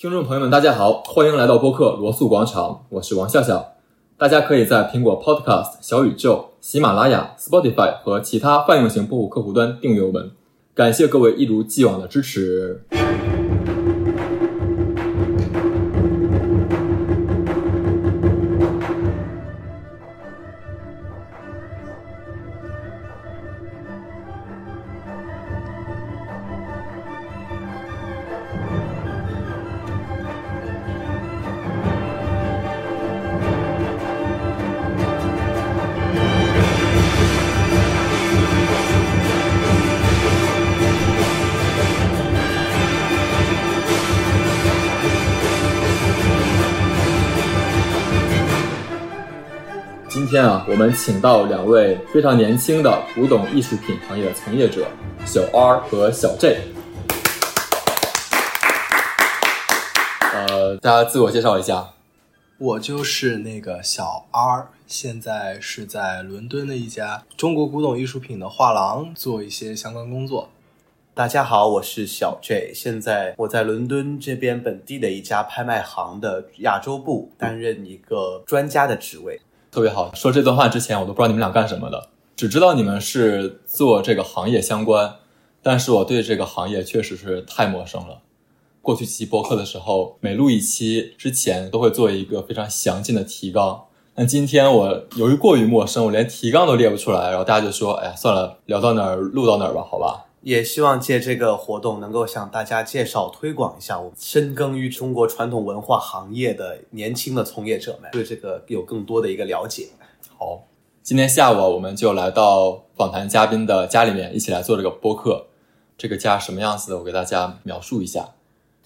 听众朋友们，大家好，欢迎来到播客罗素广场，我是王笑笑。大家可以在苹果 Podcast、小宇宙、喜马拉雅、Spotify 和其他泛用型播客客户端订阅我们。感谢各位一如既往的支持。请到两位非常年轻的古董艺术品行业的从业者，小 R 和小 J。呃，大家自我介绍一下。我就是那个小 R，现在是在伦敦的一家中国古董艺术品的画廊做一些相关工作。大家好，我是小 J，现在我在伦敦这边本地的一家拍卖行的亚洲部担任一个专家的职位。特别好。说这段话之前，我都不知道你们俩干什么的，只知道你们是做这个行业相关，但是我对这个行业确实是太陌生了。过去几期播客的时候，每录一期之前都会做一个非常详尽的提纲。但今天我由于过于陌生，我连提纲都列不出来，然后大家就说：“哎呀，算了，聊到哪儿录到哪儿吧，好吧。”也希望借这个活动能够向大家介绍、推广一下我们深耕于中国传统文化行业的年轻的从业者们，对这个有更多的一个了解。好，今天下午啊我们就来到访谈嘉宾的家里面，一起来做这个播客。这个家什么样子的？我给大家描述一下。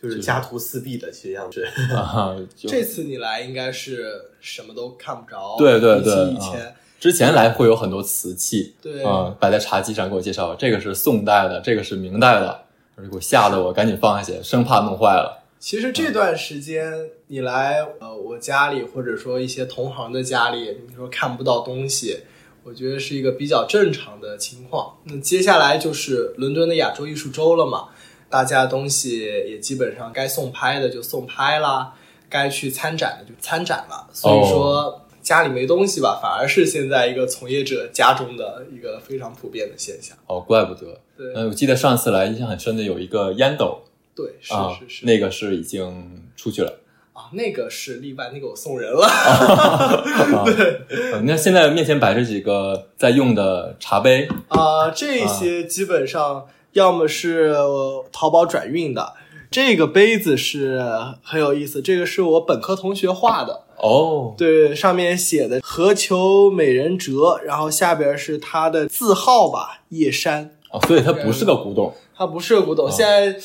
就是家徒四壁的其实样子。啊，这次你来应该是什么都看不着，对对对以前，之前来会有很多瓷器，对嗯，摆在茶几上给我介绍，这个是宋代的，这个是明代的，给我吓得我赶紧放下去，生怕弄坏了。其实这段时间你来呃我家里，或者说一些同行的家里，你说看不到东西，我觉得是一个比较正常的情况。那接下来就是伦敦的亚洲艺术周了嘛，大家东西也基本上该送拍的就送拍啦，该去参展的就参展了。所以说家里没东西吧，反而是现在一个从业者家中的一个非常普遍的现象。哦，怪不得。对嗯，我记得上次来印象很深的有一个烟斗对，是啊是，是，那个是已经出去了。啊，那个是例外，那个我送人了。啊、嗯那现在面前摆着几个在用的茶杯，啊、这些基本上要么是呃淘宝转运的。这个杯子是很有意思，这个是我本科同学画的，哦，对，上面写的“何求美人折”，然后下边是他的字号吧，叶山。哦，所以它不是个古董。它不是古董，现在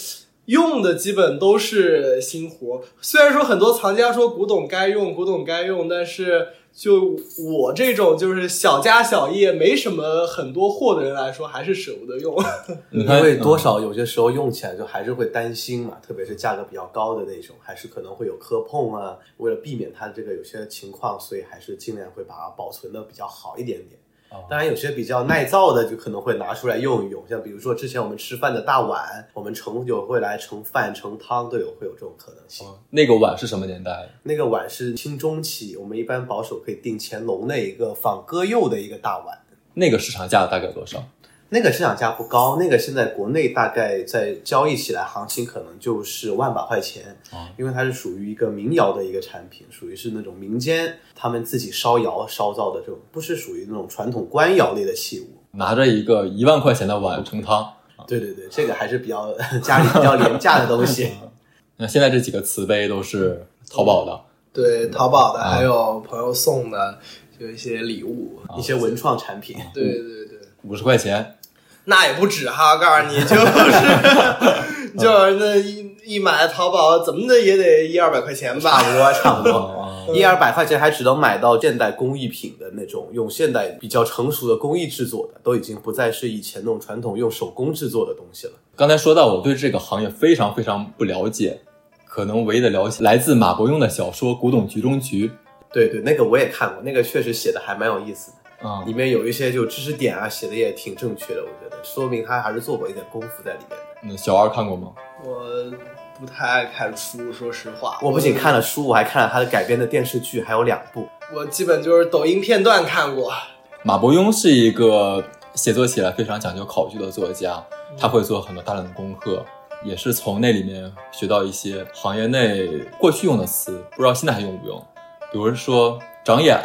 用的基本都是新活。虽然说很多藏家说古董该用，古董该用，但是就我这种就是小家小业、没什么很多货的人来说，还是舍不得用。因为多少有些时候用起来就还是会担心嘛，特别是价格比较高的那种，还是可能会有磕碰啊。为了避免它这个有些情况，所以还是尽量会把它保存的比较好一点点。哦当然，有些比较耐造的，就可能会拿出来用一用，像比如说之前我们吃饭的大碗，我们盛有会来盛饭、盛汤，都有会有这种可能性。哦那个碗是什么年代？那个碗是清中期，我们一般保守可以定乾隆的一个仿鸽釉的一个大碗。那个市场价大概多少？那个市场价不高，那个现在国内大概在交易起来行情可能就是万把块钱，哦因为它是属于一个民窑的一个产品，属于是那种民间他们自己烧窑烧造的这种，不是属于那种传统官窑类的器物。拿着一个一万块钱的碗盛汤。对对对，这个还是比较家里比较廉价的东西。那现在这几个瓷杯都是淘宝的，对，淘宝的啊还有朋友送的，就一些礼物。一些文创产品，对对对，五十块钱。那也不止哈，我告诉你，就是 就是那一一买淘宝怎么的也得一二百块钱吧。差不多差不多。哦 一二百块钱还只能买到现代工艺品的那种，用现代比较成熟的工艺制作的，都已经不再是以前那种传统用手工制作的东西了。刚才说到我对这个行业非常非常不了解，可能唯一的了解来自马伯庸的小说《古董局中局》。对对，那个我也看过，那个确实写的还蛮有意思的，啊、里面有一些就知识点啊，写的也挺正确的，我觉得说明他还是做过一点功夫在里面的。嗯，小二看过吗？我不太爱看书，说实话。我不仅看了书，我还看了他的改编的电视剧，还有两部。我基本就是抖音片段看过。马伯庸是一个写作起来非常讲究考据的作家，他会做很多大量的功课，也是从那里面学到一些行业内过去用的词，不知道现在还用不用。比如说“长眼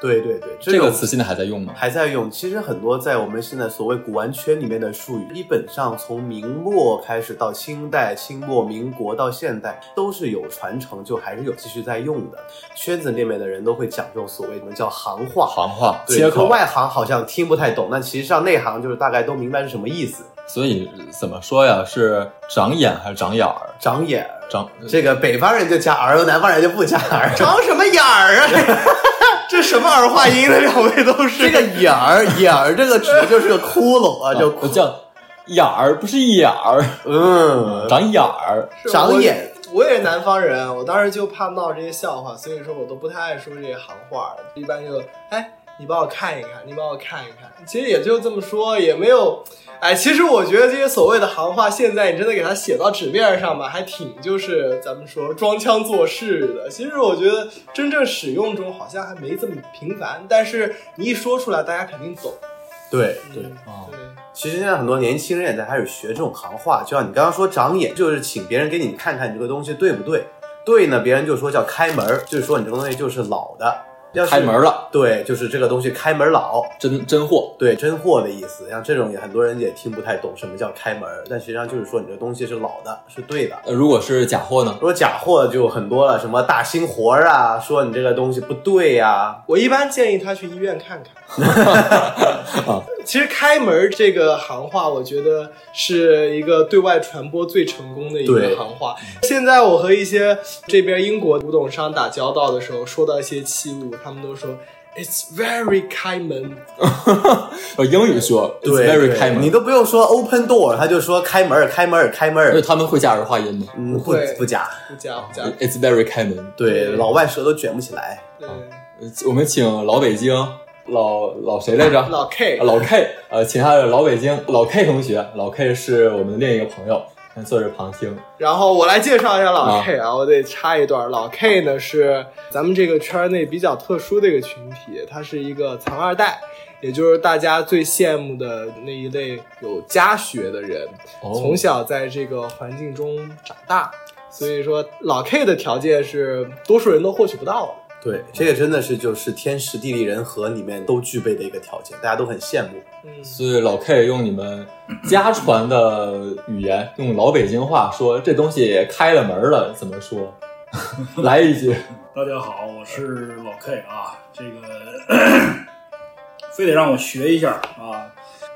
对对对，”这个词现在还在用吗？还在用。其实很多在我们现在所谓古玩圈里面的术语，基本上从明末开始到清代、清末民国到现代，都是有传承，就还是有继续在用的。圈子里面的人都会讲这种所谓什么叫行话。行话对，和外行好像听不太懂，但其实上内行就是大概都明白是什么意思。所以怎么说呀？是长眼还是长眼儿？长眼儿，长这个北方人就加儿，南方人就不加儿。长什么眼儿啊？这什么儿化音呢？两位都是这个眼儿，眼儿这个指的就是个窟窿啊，就我叫眼儿，不是眼儿，嗯，长眼儿。长眼。我也是南方人，我当时就怕闹这些笑话，所以说我都不太爱说这些行话。一般就哎，你帮我看一看，你帮我看一看。其实也就这么说，也没有。哎，其实我觉得这些所谓的行话，现在你真的给它写到纸面上吧，还挺就是咱们说装腔作势的。其实我觉得真正使用中好像还没这么频繁，但是你一说出来，大家肯定懂。对对。嗯啊对。其实现在很多年轻人也在开始学这种行话，就像你刚刚说长眼，就是请别人给你看看你这个东西对不对。对呢，别人就说叫开门，就是说你这个东西就是老的。要开门了，对，就是这个东西开门老，真真货。对，真货的意思。像这种也很多人也听不太懂什么叫开门儿，但实际上就是说你这东西是老的，是对的。呃，如果是假货呢？如果假货就很多了，什么大新活儿啊，说你这个东西不对呀、我一般建议他去医院看看。啊 其实开门这个行话，我觉得是一个对外传播最成功的一个行话。现在我和一些这边英国古董商打交道的时候，说到一些器物，他们都说 "It's very 开门呃，英语说 it's very 开门，你都不用说 open door，他就说开门儿，开门儿，开门他们会加儿化音吗嗯，不会不加。"，不加不加。？It's very 开门。对，老外舌都卷不起来。对，呃我们请老北京老老谁来着？老 K 啊老 K，呃，其他的老北京老 K 同学，老 K 是我们的另一个朋友，坐着旁听。然后我来介绍一下老啊 K 啊，我得插一段。老 K 呢是咱们这个圈内比较特殊的一个群体，他是一个藏二代，也就是大家最羡慕的那一类有家学的人，哦从小在这个环境中长大，所以说老 K 的条件是多数人都获取不到的。对，这个真的是就是天时地利人和里面都具备的一个条件，大家都很羡慕。嗯，所以老 K 用你们家传的语言，用老北京话说这东西开了门了，怎么说？来一句，大家好，我是老 K 啊，这个 非得让我学一下啊，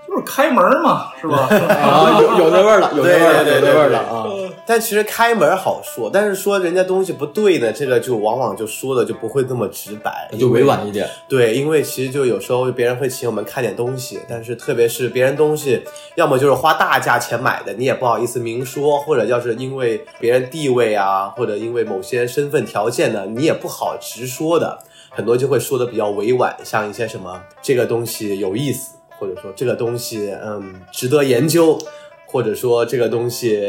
就是开门嘛，是吧？啊，有有那味儿了，有那味儿了，有那味儿了啊！但其实开门好说，但是说人家东西不对呢，这个就往往就说的就不会那么直白，就委婉一点。对，因为其实就有时候别人会请我们看点东西，但是特别是别人东西，要么就是花大价钱买的，你也不好意思明说，或者要是因为别人地位啊，或者因为某些身份条件呢，你也不好直说的，很多就会说的比较委婉，像一些什么这个东西有意思，或者说这个东西嗯值得研究，或者说这个东西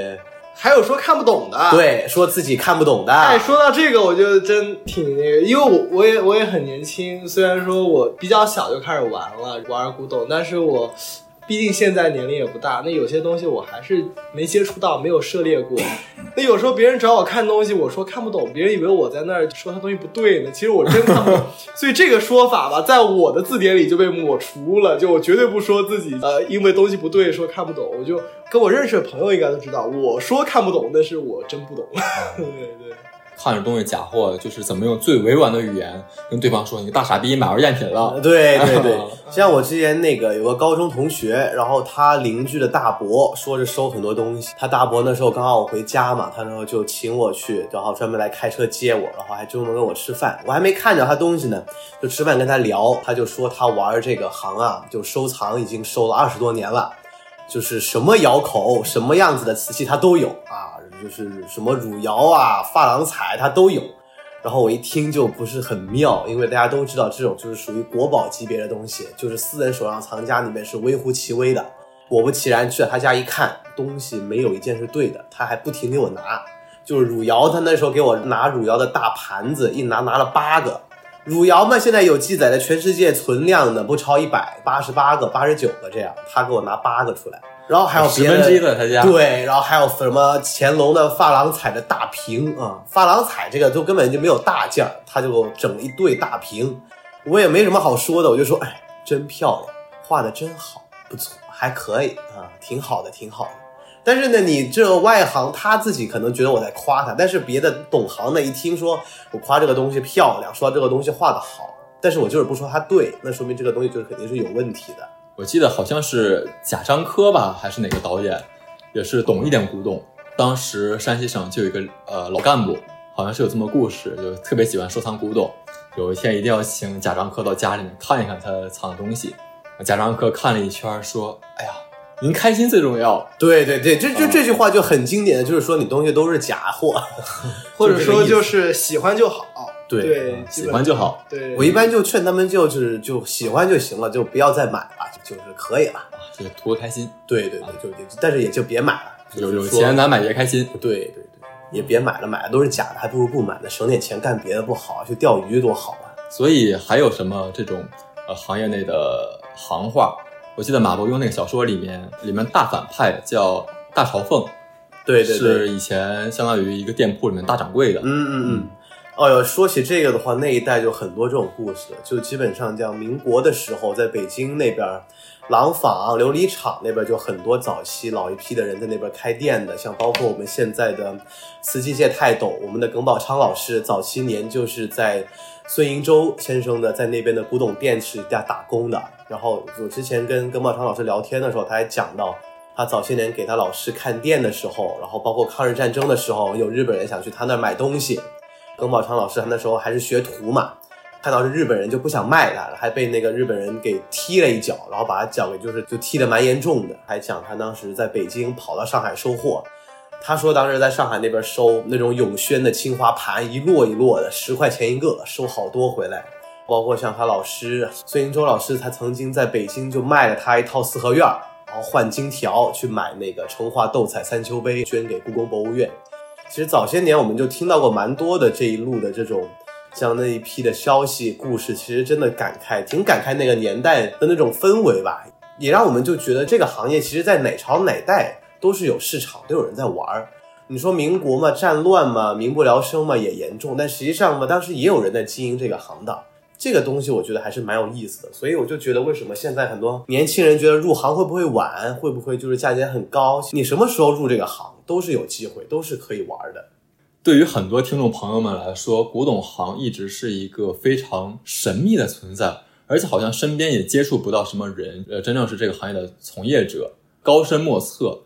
还有说看不懂的，。对说自己看不懂的，哎，说到这个，我就真挺那个，因为我我也我也很年轻，虽然说我比较小就开始玩了玩古董，但是我毕竟现在年龄也不大，那有些东西我还是没接触到，没有涉猎过。那有时候别人找我看东西，我说看不懂，别人以为我在那儿说他东西不对呢，其实我真看不懂。所以这个说法吧，在我的字典里就被抹除了，就我绝对不说自己呃因为东西不对说看不懂，我就跟我认识的朋友应该都知道，我说看不懂，那是我真不懂。对 对。看着东西假货，就是怎么用最委婉的语言跟对方说：“你个大傻逼，买着赝品了。对对对，像我之前那个有个高中同学，然后他邻居的大伯说是收很多东西，他大伯那时候刚好我回家嘛，他然后就请我去，然后专门来开车接我，然后还专门跟我吃饭，我还没看着他东西呢，就吃饭跟他聊，他就说他玩这个行啊，就收藏已经收了二十多年了。就是什么窑口、什么样子的瓷器他都有啊，就是什么汝窑啊、珐琅彩他都有。然后我一听就不是很妙，因为大家都知道这种就是属于国宝级别的东西，就是私人手上藏家里面是微乎其微的。果不其然，去了他家一看，东西没有一件是对的，他还不停给我拿。就是汝窑，他那时候给我拿汝窑的大盘子，一拿拿了八个。汝窑嘛，现在有记载的全世界存量的不超一百，八十八个、八十九个这样，他给我拿八个出来。然后还有别的对，然后还有什么乾隆的珐琅彩的大瓶啊，珐琅彩这个就根本就没有大件儿，他就整了一对大瓶，我也没什么好说的，我就说，哎，真漂亮，画的真好，不错，还可以啊，挺好的，挺好的。但是呢，你这外行他自己可能觉得我在夸他，但是别的懂行的一听说我夸这个东西漂亮，说这个东西画的好，但是我就是不说它对，那说明这个东西就是肯定是有问题的。我记得好像是贾樟柯吧，还是哪个导演，也是懂一点古董。当时山西省就有一个呃老干部，好像是有这么故事，就特别喜欢收藏古董。有一天一定要请贾樟柯到家里面看一看他藏的东西。贾樟柯看了一圈，说：“哎呀，您开心最重要。对对对，这就这句话就很经典的，就是说你东西都是假货，或者说就就是是喜欢就好。对喜欢就好。对，我一般就劝他们就就是就喜欢就行了，就不要再买了，就是可以了。就图个开心，对对对，就就但是也就别买了，有有钱咱买也开心。对对对，也别买了，买的都是假的，还不如不买呢，省点钱干别的不好，去钓鱼多好啊！所以还有什么这种呃行业内的行话？我记得马伯庸那个小说里面，里面大反派叫大朝凤，对对对，是以前相当于一个店铺里面大掌柜的。嗯嗯嗯。哦哟，说起这个的话，那一代就很多这种故事，就基本上讲民国的时候，在北京那边，廊坊、琉璃厂那边就很多早期老一批的人在那边开店的，像包括我们现在的瓷器界泰斗，我们的耿宝昌老师，早期年就是在孙银洲先生的在那边的古董店是家打工的。然后我之前跟耿宝昌老师聊天的时候，他还讲到。他早些年给他老师看店的时候，然后包括抗日战争的时候，有日本人想去他那儿买东西，耿宝昌老师他那时候还是学徒嘛，看到是日本人就不想卖他了，还被那个日本人给踢了一脚，然后把他脚给就是就踢得蛮严重的。还讲他当时在北京跑到上海收货，他说当时在上海那边收那种永宣的青花盘，一摞一摞的，十块钱一个，收好多回来。包括像他老师孙银洲老师，他曾经在北京就卖了他一套四合院，然后换金条去买那个成化斗彩三秋杯，捐给故宫博物院。其实早些年我们就听到过蛮多的这一路的这种像那一批的消息故事，其实真的感慨，挺感慨那个年代的那种氛围吧，也让我们就觉得这个行业其实在哪朝哪代都是有市场，都有人在玩儿。你说民国嘛，战乱嘛，民不聊生嘛，也严重，但实际上嘛，当时也有人在经营这个行当。这个东西我觉得还是蛮有意思的，所以我就觉得为什么现在很多年轻人觉得入行会不会晚，会不会就是价钱很高？你什么时候入这个行都是有机会，都是可以玩的。对于很多听众朋友们来说，古董行一直是一个非常神秘的存在，而且好像身边也接触不到什么人，呃，真正是这个行业的从业者，高深莫测。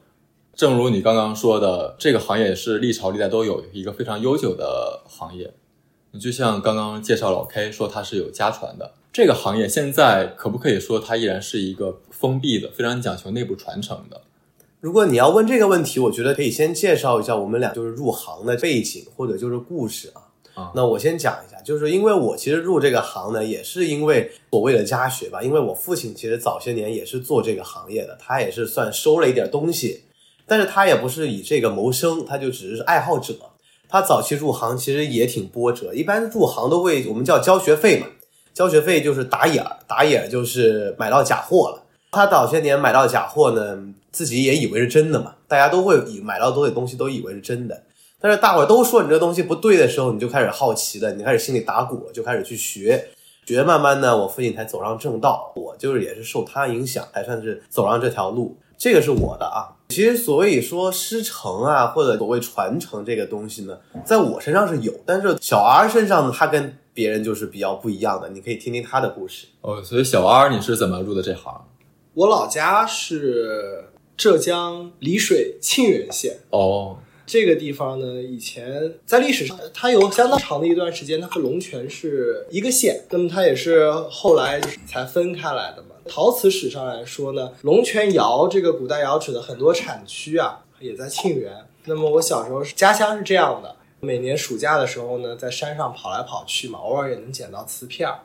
正如你刚刚说的，这个行业是历朝历代都有一个非常悠久的行业。你就像刚刚介绍老 K 说，它是有家传的。这个行业现在可不可以说它依然是一个封闭的、非常讲求内部传承的？如果你要问这个问题，我觉得可以先介绍一下我们俩就是入行的背景或者就是故事啊。啊那我先讲一下，就是因为我其实入这个行呢，也是因为所谓的家学吧，因为我父亲其实早些年也是做这个行业的，他也是算收了一点东西，但是他也不是以这个谋生，他就只是爱好者。他早期入行其实也挺波折，一般入行都会我们叫交学费嘛，交学费就是打眼儿，打眼儿就是买到假货了。他早些年买到假货呢，自己也以为是真的嘛，大家都会以买到多的东西都以为是真的。但是大伙都说你这东西不对的时候，你就开始好奇了，你开始心里打鼓了，就开始去学。学慢慢呢，我父亲才走上正道，我就是也是受他影响，才算是走上这条路。这个是我的啊。其实所以说师承啊，或者所谓传承这个东西呢，在我身上是有，但是小 R 身上呢，他跟别人就是比较不一样的。你可以听听他的故事。哦，所以小 R 你是怎么入的这行？我老家是浙江丽水沁源县。哦，这个地方呢，以前在历史上，它有相当长的一段时间，它和龙泉是一个县，那么它也是后来才分开来的嘛。陶瓷史上来说呢，龙泉窑这个古代窑址的很多产区啊，也在沁源。那么我小时候家乡是这样的，每年暑假的时候呢，在山上跑来跑去嘛，偶尔也能捡到瓷片儿，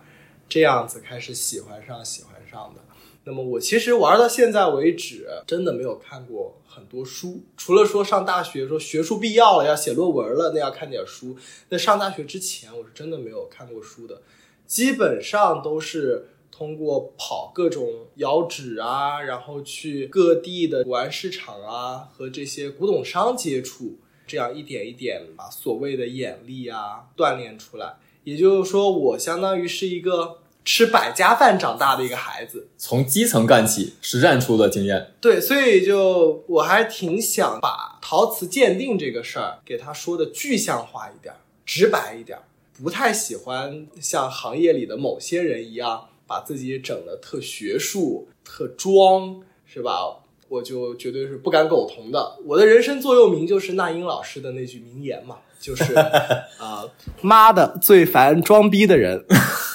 这样子开始喜欢上喜欢上的。那么我其实玩到现在为止，真的没有看过很多书，除了说上大学说学术必要了，要写论文了，那要看点书。在上大学之前，我是真的没有看过书的，基本上都是通过跑各种窑址啊，然后去各地的古玩市场啊，和这些古董商接触，这样一点一点把所谓的眼力啊锻炼出来。也就是说，我相当于是一个吃百家饭长大的一个孩子。从基层干起，实战出的经验。对，所以就我还挺想把陶瓷鉴定这个事儿给他说的具象化一点儿、直白一点儿，不太喜欢像行业里的某些人一样把自己整的特学术、特装，是吧？我就绝对是不敢苟同的。我的人生座右铭就是那英老师的那句名言嘛，就是啊，妈的，最烦装逼的人。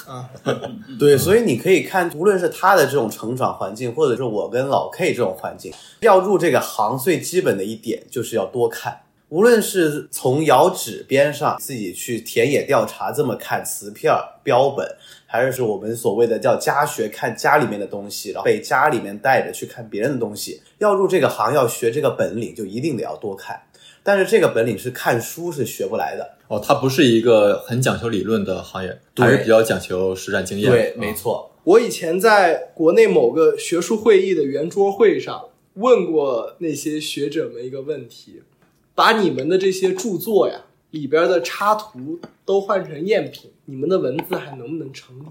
啊 对，所以你可以看，无论是他的这种成长环境，或者是我跟老 K 这种环境，要入这个行最基本的一点就是要多看。无论是从窑址边上自己去田野调查这么看瓷片儿标本，还是是我们所谓的叫家学看家里面的东西，然后被家里面带着去看别人的东西，要入这个行要学这个本领，就一定得要多看。但是这个本领是看书是学不来的。哦，它不是一个很讲求理论的行业，对还是比较讲求实战经验。对，嗯没错。我以前在国内某个学术会议的圆桌会上问过那些学者们一个问题：把你们的这些著作呀里边的插图都换成赝品，你们的文字还能不能成立？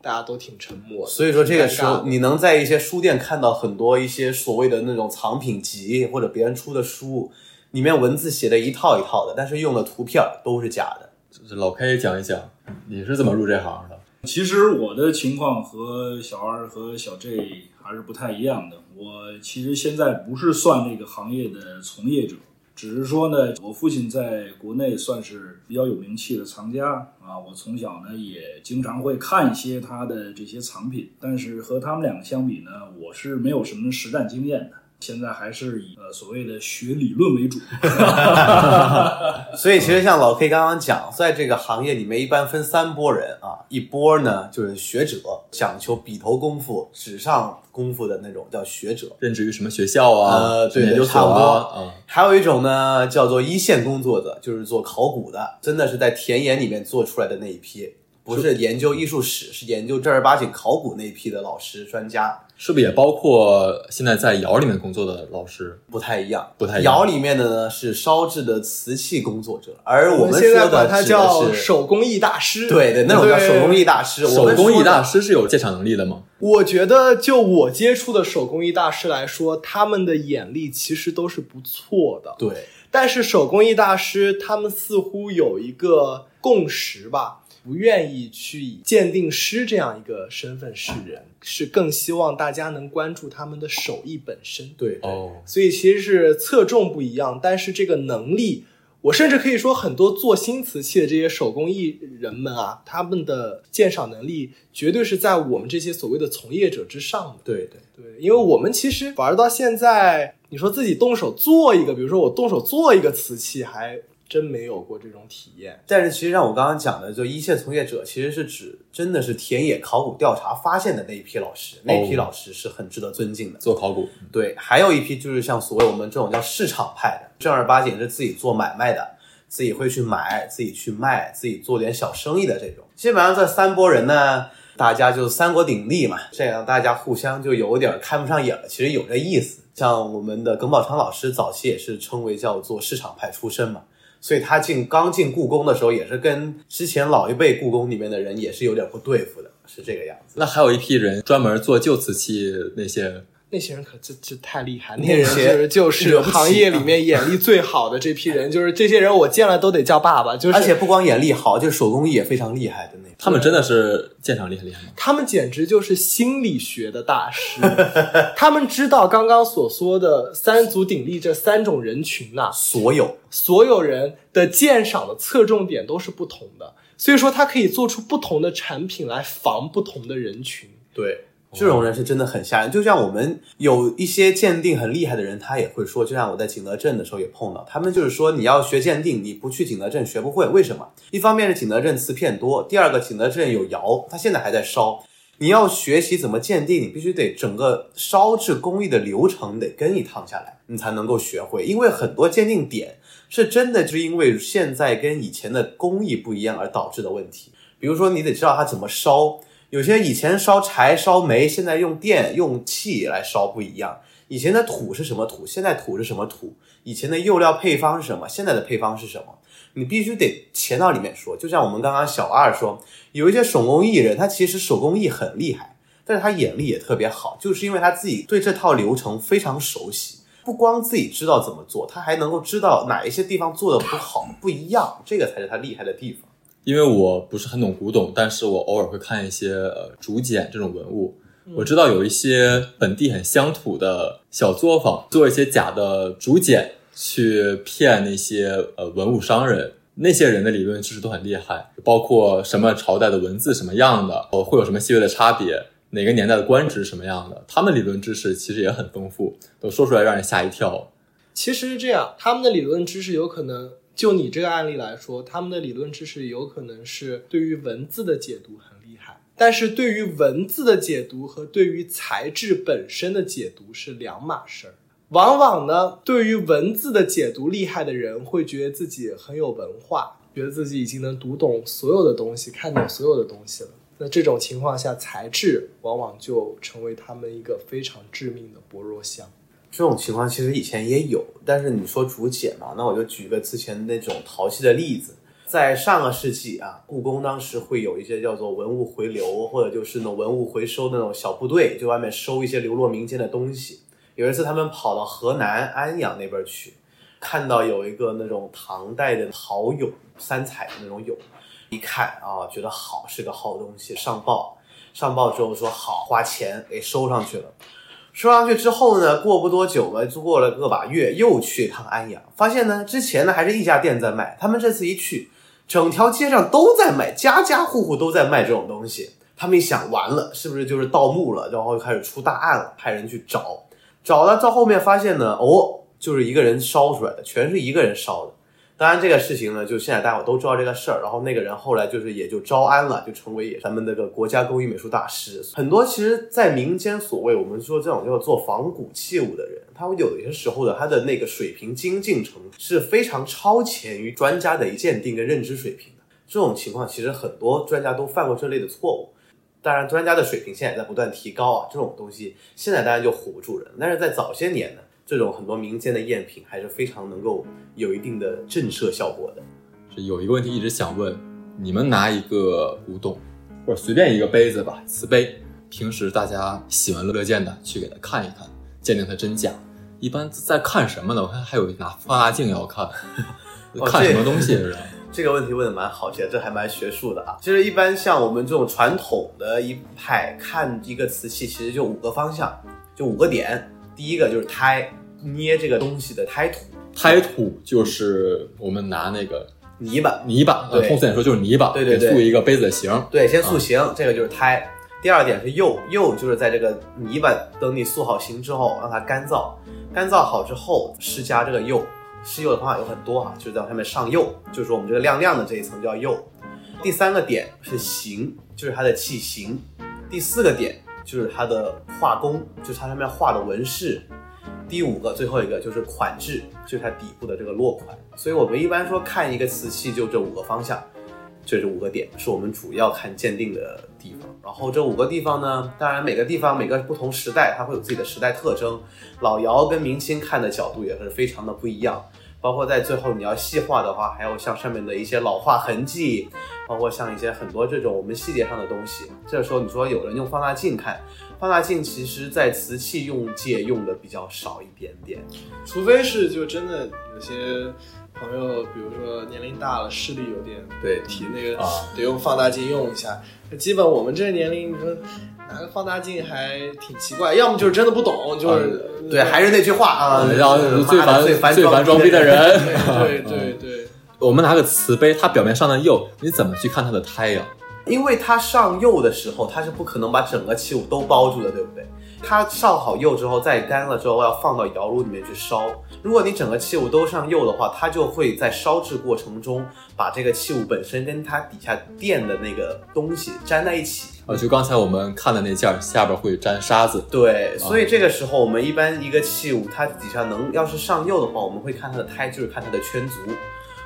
大家都挺沉默的。所以说这个时候，你能在一些书店看到很多一些所谓的那种藏品集或者别人出的书，里面文字写的一套一套的，但是用的图片都是假的。就是老 K 讲一讲，你是怎么入这行的？其实我的情况和小二和小 J 还是不太一样的。我其实现在不是算这个行业的从业者，只是说呢，我父亲在国内算是比较有名气的藏家啊。我从小呢也经常会看一些他的这些藏品，但是和他们两个相比呢，我是没有什么实战经验的。现在还是以呃所谓的学理论为主。所以其实像老 K 刚刚讲，在这个行业里面一般分三波人啊，一波呢就是学者，讲求笔头功夫、纸上功夫的那种叫学者。任职于什么学校啊？呃对研究所差不多啊？嗯，还有一种呢，叫做一线工作者，就是做考古的，真的是在田野里面做出来的那一批，不是研究艺术史，是研究正儿八经考古那一批的老师专家，是不是也包括现在在窑里面工作的老师？不太一样。不太一样窑里面的呢是烧制的瓷器工作者，而我们们现在管它叫手工艺大师。对对，那种叫手工艺大师。我手工艺大师是有鉴赏能力的吗？我觉得，就我接触的手工艺大师来说，他们的眼力其实都是不错的。对，但是手工艺大师他们似乎有一个共识吧，不愿意去以鉴定师这样一个身份示人，是更希望大家能关注他们的手艺本身。对对哦，所以其实是侧重不一样，但是这个能力，我甚至可以说，很多做新瓷器的这些手工艺人们啊，他们的鉴赏能力绝对是在我们这些所谓的从业者之上的。对对。对，因为我们其实玩到现在，你说自己动手做一个，比如说我动手做一个瓷器，还真没有过这种体验。但是其实像我刚刚讲的，就一线从业者，其实是指真的是田野考古调查发现的那一批老师，那批老师是很值得尊敬的。做考古，对，还有一批就是像所谓我们这种叫市场派的，正儿八经是自己做买卖的，自己会去买，自己去卖，自己做点小生意的这种。基本上这三拨人呢，大家就三国鼎立嘛，这样大家互相就有点看不上眼了。其实有这意思。像我们的耿宝昌老师早期也是称为叫做市场派出身嘛，所以他进刚进故宫的时候，也是跟之前老一辈故宫里面的人也是有点不对付的，是这个样子。那还有一批人专门做旧瓷器那些，那些人可真真太厉害，那那些些人就是就是行业里面眼力最好的这批人，就是这些人我见了都得叫爸爸，就是而且不光眼力好，就是手工艺也非常厉害的那种。他们真的是鉴赏力很厉害吗？他们简直就是心理学的大师，他们知道刚刚所说的三足鼎立这三种人群呐、所有所有人的鉴赏的侧重点都是不同的，所以说他可以做出不同的产品来防不同的人群。对，这种人是真的很吓人。就像我们有一些鉴定很厉害的人，他也会说，就像我在景德镇的时候也碰到，他们就是说你要学鉴定，你不去景德镇学不会。为什么？一方面是景德镇瓷片多，第二个景德镇有窑，它现在还在烧。你要学习怎么鉴定，你必须得整个烧制工艺的流程得跟一趟下来，你才能够学会。因为很多鉴定点是真的，是因为现在跟以前的工艺不一样而导致的问题。比如说，你得知道它怎么烧，有些以前烧柴烧煤，现在用电用气来烧不一样。以前的土是什么土，现在土是什么土？以前的釉料配方是什么，现在的配方是什么？你必须得潜到里面说。就像我们刚刚小二说，有一些手工艺人，他其实手工艺很厉害，但是他眼力也特别好，就是因为他自己对这套流程非常熟悉。不光自己知道怎么做，他还能够知道哪一些地方做的不好、不一样，这个才是他厉害的地方。因为我不是很懂古董，但是我偶尔会看一些呃竹简这种文物。我知道有一些本地很乡土的小作坊，做一些假的竹简去骗那些呃文物商人。那些人的理论知识都很厉害，包括什么朝代的文字什么样的，哦会有什么细微的差别，哪个年代的官职什么样的，他们理论知识其实也很丰富，都说出来让人吓一跳。其实是这样，他们的理论知识有可能，就你这个案例来说，他们的理论知识有可能是对于文字的解读很厉害，但是对于文字的解读和对于材质本身的解读是两码事儿。往往呢，对于文字的解读厉害的人，会觉得自己很有文化，觉得自己已经能读懂所有的东西，看懂所有的东西了。那这种情况下，材质往往就成为他们一个非常致命的薄弱项。这种情况其实以前也有，但是你说竹简嘛，那我就举个之前那种陶器的例子，在上个世纪啊，故宫当时会有一些叫做文物回流，或者就是那种文物回收那种小部队，就外面收一些流落民间的东西。有一次他们跑到河南安阳那边去，看到有一个那种唐代的陶俑，三彩的那种俑，一看啊，觉得好是个好东西，上报，上报之后说好，花钱给收上去了。收上去之后呢，过不多久吧，就过了个把月，又去一趟安阳，发现呢，之前呢还是一家店在卖，他们这次一去，整条街上都在卖，家家户户都在卖这种东西。他们一想，完了，是不是就是盗墓了？然后就开始出大案了，派人去找，找了到后面发现呢，哦，就是一个人烧出来的，全是一个人烧的。当然，这个事情呢，就现在大家伙都知道这个事儿。然后那个人后来就是也就招安了，就成为咱们那个国家工艺美术大师。很多其实，在民间所谓我们说这种叫做仿古器物的人，他有些时候的他的那个水平精进程度是非常超前于专家的一鉴定跟认知水平的。这种情况其实很多专家都犯过这类的错误。当然，专家的水平现在也在不断提高啊。这种东西现在当然就唬不住人，但是在早些年呢。这种很多民间的赝品还是非常能够有一定的震慑效果的。是有一个问题一直想问，你们拿一个古董或者随便一个杯子吧，瓷杯，平时大家喜闻乐见的去给它看一看，鉴定它真假。一般在看什么呢？我看还有拿放大镜要看，看什么东西是吧？这个问题问的蛮好，其实这还蛮学术的啊。其实一般像我们这种传统的一派看一个瓷器，其实就五个方向，就五个点。第一个就是胎。捏这个东西的胎土，胎土就是我们拿那个泥巴，泥巴，对，通俗点说就是泥巴，对对对，塑一个杯子的形，对，先塑形，这个就是胎。第二点是釉，釉就是在这个泥巴等你塑好形之后，让它干燥，干燥好之后施加这个釉，施釉的方法有很多哈，就是在上面上釉，就是说我们这个亮亮的这一层叫釉。第三个点是形，就是它的器形。第四个点就是它的画工，就是它上面画的纹饰。第五个，最后一个就是款制，就是它底部的这个落款。所以我们一般说看一个瓷器，就这五个方向，这是五个点，是我们主要看鉴定的地方。然后这五个地方呢，当然每个地方每个不同时代，它会有自己的时代特征。老窑跟明清看的角度也是非常的不一样。包括在最后你要细化的话，还有像上面的一些老化痕迹，包括像一些很多这种我们细节上的东西。这时候你说有人用放大镜看。放大镜其实，在瓷器用界用的比较少一点点，除非是就真的有些朋友，比如说年龄大了，视力有点对提那个得用放大镜用一下。基本我们这个年龄，你说放大镜还挺奇怪，要么就是真的不懂，就是对，还是那句话啊，然后最烦最烦最烦装逼的人。对 对对，我们拿个瓷杯，它表面上的釉，你怎么去看它的胎呀？因为它上釉的时候，它是不可能把整个器物都包住的，对不对？它上好釉之后，再干了之后要放到窑炉里面去烧。如果你整个器物都上釉的话，它就会在烧制过程中把这个器物本身跟它底下垫的那个东西粘在一起。啊，就刚才我们看的那件儿，下边会沾沙子。对，所以这个时候我们一般一个器物它底下能要是上釉的话，我们会看它的胎，就是看它的圈足。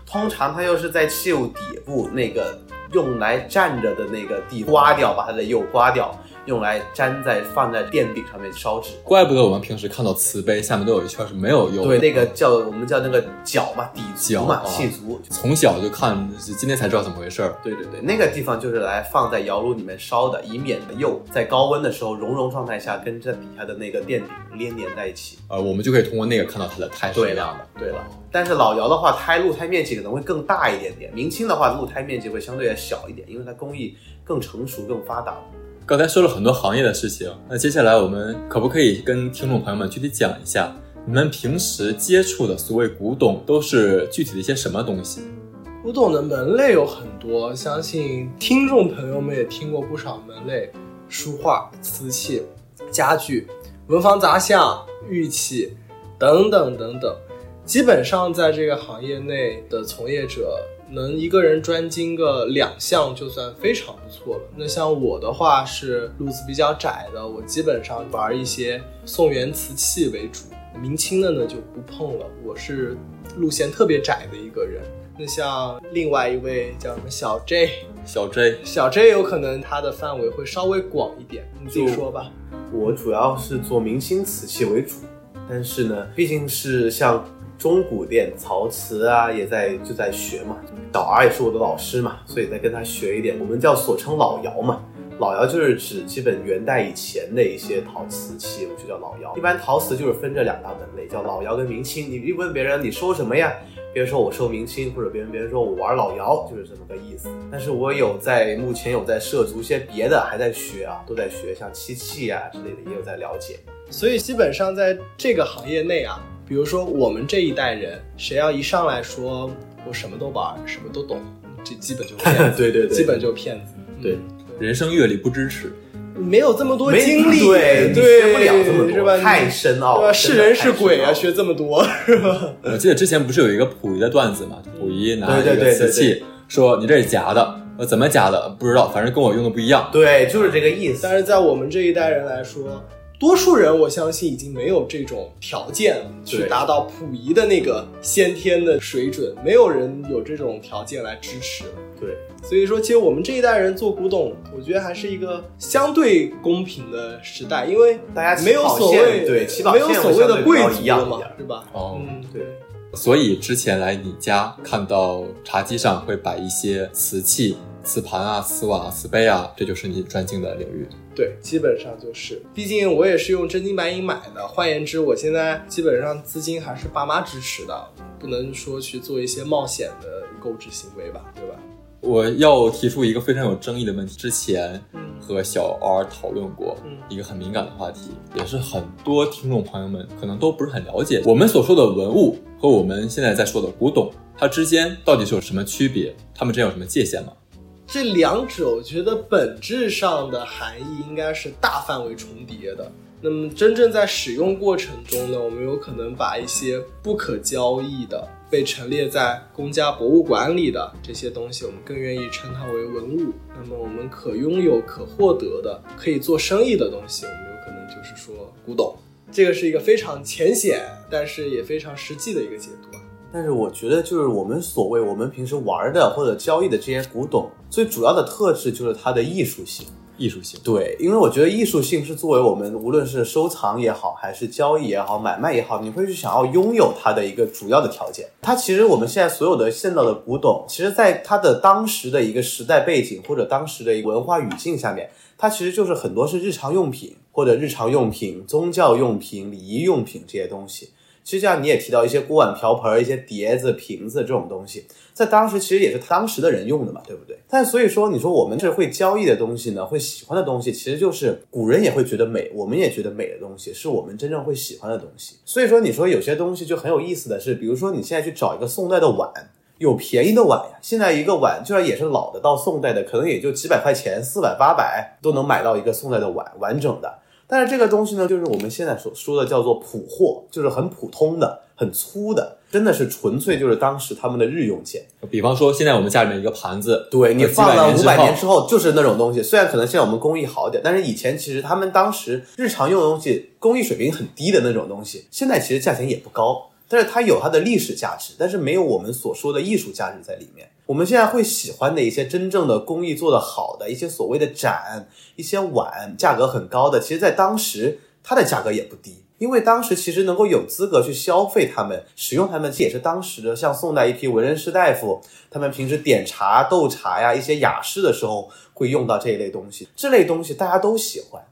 通常它又是在器物底部那个用来站着的那个地刮掉，把它的釉刮掉，用来粘在放在垫饼上面烧纸。怪不得我们平时看到瓷杯下面都有一圈是没有釉的。对，那个叫我们叫那个角嘛，底足嘛，角啊器足。从小就看，今天才知道怎么回事儿。对对对，那个地方就是来放在窑炉里面烧的，以免釉在高温的时候熔融状态下跟这底下的那个垫底连连在一起。呃，我们就可以通过那个看到它的胎是对什么样的了。，对了。但是老窑的话，胎露胎面积可能会更大一点点，明清的话露胎面积会相对的小一点，因为它工艺更成熟、更发达。刚才说了很多行业的事情，那接下来我们可不可以跟听众朋友们具体讲一下，你们平时接触的所谓古董都是具体的一些什么东西？古董的门类有很多，相信听众朋友们也听过不少门类：书画、瓷器、家具、文房杂项、玉器等等等等。基本上在这个行业内的从业者，能一个人专精个两项就算非常不错了。那像我的话是路子比较窄的，我基本上玩一些宋元瓷器为主，明清的呢就不碰了。我是路线特别窄的一个人。那像另外一位叫什么小 J，小 J，小 J 有可能他的范围会稍微广一点，你自己说吧。我主要是做明清瓷器为主，但是呢，毕竟是像中古店陶瓷啊，也在就在学嘛。小 R 也是我的老师嘛，所以在跟他学一点。我们叫所称老窑嘛，老窑就是指基本元代以前的一些陶瓷器，我们就叫老窑。一般陶瓷就是分这两大门类，叫老窑跟明清。你一问别人你收什么呀？别人说我收明清，或者别人别人说我玩老窑，就是这么个意思。但是我有在目前有在涉足一些别的，还在学啊，都在学，像漆器啊之类的也有在了解。所以基本上在这个行业内啊，比如说我们这一代人，谁要一上来说我什么都玩，什么都懂，这基本就骗子，对对对基本就骗子。对嗯人生阅历不支持，没有这么多没经历，对，你对，学不了这么多，是吧？太深奥了，是人是鬼啊，学这么多，是吧？我记得之前不是有一个溥仪的段子嘛？溥仪拿一个对对对对瓷器，说你这是假的，呃，怎么假的不知道，反正跟我用的不一样。对，就是这个意思。但是在我们这一代人来说，多数人我相信已经没有这种条件去达到溥仪的那个先天的水准，没有人有这种条件来支持了。对，所以说，其实我们这一代人做古董，我觉得还是一个相对公平的时代，因为大家没有所谓对没有所谓的贵族了嘛一样一样，是吧？哦嗯，对。所以之前来你家看到茶几上会摆一些瓷器、瓷盘啊、瓷碗啊、瓷杯啊，这就是你专精的领域。对，基本上就是，毕竟我也是用真金白银买的。换言之，我现在基本上资金还是爸妈支持的，不能说去做一些冒险的购置行为吧，对吧？我要提出一个非常有争议的问题，之前嗯和小 R 讨论过嗯一个很敏感的话题，也是很多听众朋友们可能都不是很了解。我们所说的文物和我们现在在说的古董，它之间到底是有什么区别？它们之间有什么界限吗？这两者我觉得本质上的含义应该是大范围重叠的。那么真正在使用过程中呢，我们有可能把一些不可交易的、被陈列在公家博物馆里的这些东西，我们更愿意称它为文物。那么我们可拥有、可获得的、可以做生意的东西，我们有可能就是说古董。这个是一个非常浅显，但是也非常实际的一个解读。但是我觉得，就是我们所谓我们平时玩的或者交易的这些古董，最主要的特质就是它的艺术性。艺术性。对，因为我觉得艺术性是作为我们无论是收藏也好，还是交易也好、买卖也好，你会去想要拥有它的一个主要的条件。它其实我们现在所有的见到的古董，其实在它的当时的一个时代背景或者当时的一个文化语境下面，它其实就是很多是日常用品或者日常用品、宗教用品、礼仪用品这些东西。其实像你也提到一些锅碗瓢盆、一些碟子、瓶子这种东西，在当时其实也是当时的人用的嘛，对不对？但所以说，你说我们是会交易的东西呢，会喜欢的东西，其实就是古人也会觉得美，我们也觉得美的东西，是我们真正会喜欢的东西。所以说，你说有些东西就很有意思的是，比如说你现在去找一个宋代的碗。有便宜的碗呀，现在一个碗就算也是老的，到宋代的可能也就几百块钱，四百八百都能买到一个宋代的碗完整的。但是这个东西呢，就是我们现在所说的叫做普货，就是很普通的、很粗的，真的是纯粹就是当时他们的日用钱。比方说，现在我们家里面一个盘子，对你放了五百年之后，就是那种东西。虽然可能现在我们工艺好点，但是以前其实他们当时日常用的东西，工艺水平很低的那种东西，现在其实价钱也不高，但是它有它的历史价值，但是没有我们所说的艺术价值在里面。我们现在会喜欢的一些真正的工艺做得好的一些所谓的盏、一些碗，价格很高的，其实在当时它的价格也不低。因为当时其实能够有资格去消费它们、使用它们，这也是当时的像宋代一批文人士大夫，他们平时点茶、斗茶呀，一些雅士的时候会用到这一类东西。这类东西大家都喜欢。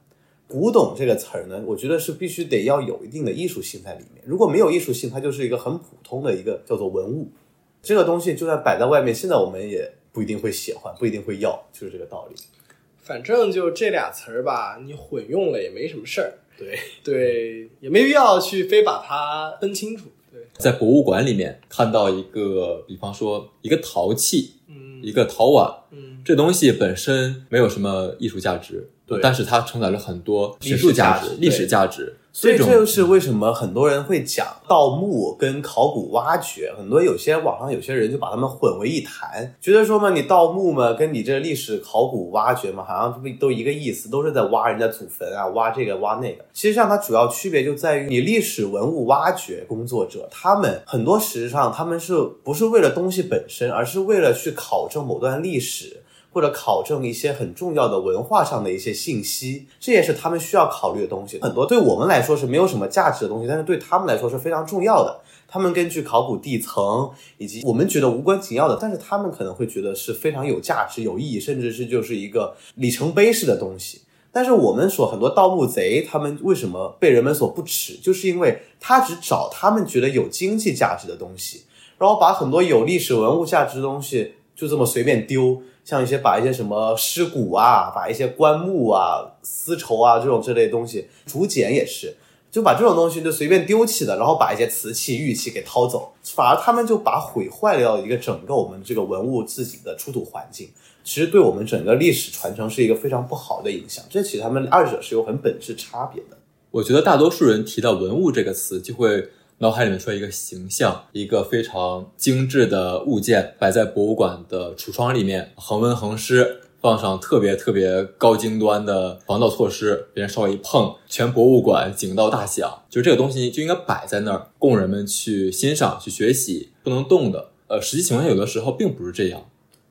古董这个词儿呢，我觉得是必须得要有一定的艺术性在里面。如果没有艺术性，它就是一个很普通的一个叫做文物。这个东西就算摆在外面，现在我们也不一定会喜欢，不一定会要，就是这个道理。反正就这俩词儿吧，你混用了也没什么事儿，对，对，也没必要去非把它分清楚。对，在博物馆里面看到一个，比方说一个陶器，嗯。一个陶碗，嗯，这东西本身没有什么艺术价值，对。但是它承载了很多学术、价值历史价值。所以这就是为什么很多人会讲盗墓跟考古挖掘，很多有些网上有些人就把它们混为一谈，觉得说嘛，你盗墓嘛，跟你这历史考古挖掘嘛，好像不都一个意思，都是在挖人家祖坟啊，挖这个挖那个。其实上它主要区别就在于，你历史文物挖掘工作者，他们很多实际上他们是不是为了东西本身，而是为了去考证某段历史。或者考证一些很重要的文化上的一些信息，这也是他们需要考虑的东西。很多对我们来说是没有什么价值的东西，但是对他们来说是非常重要的。他们根据考古地层以及我们觉得无关紧要的，但是他们可能会觉得是非常有价值、有意义，甚至是就是一个里程碑式的东西。但是我们说很多盗墓贼，他们为什么被人们所不齿，就是因为他只找他们觉得有经济价值的东西，然后把很多有历史文物价值的东西就这么随便丢。像一些把一些什么尸骨啊，把一些棺木啊、丝绸啊这种这类东西，竹简也是，就把这种东西就随便丢弃的，然后把一些瓷器、玉器给掏走，反而他们就把毁坏掉一个整个我们这个文物自己的出土环境，其实对我们整个历史传承是一个非常不好的影响。这其实他们二者是有很本质差别的。我觉得大多数人提到“文物”这个词，就会脑海里面出来一个形象，一个非常精致的物件摆在博物馆的橱窗里面，恒温恒湿，放上特别特别高精端的防盗措施，别人稍微一碰，全博物馆警报大响。就这个东西就应该摆在那儿，供人们去欣赏、去学习，不能动的。呃，实际情况下有的时候并不是这样。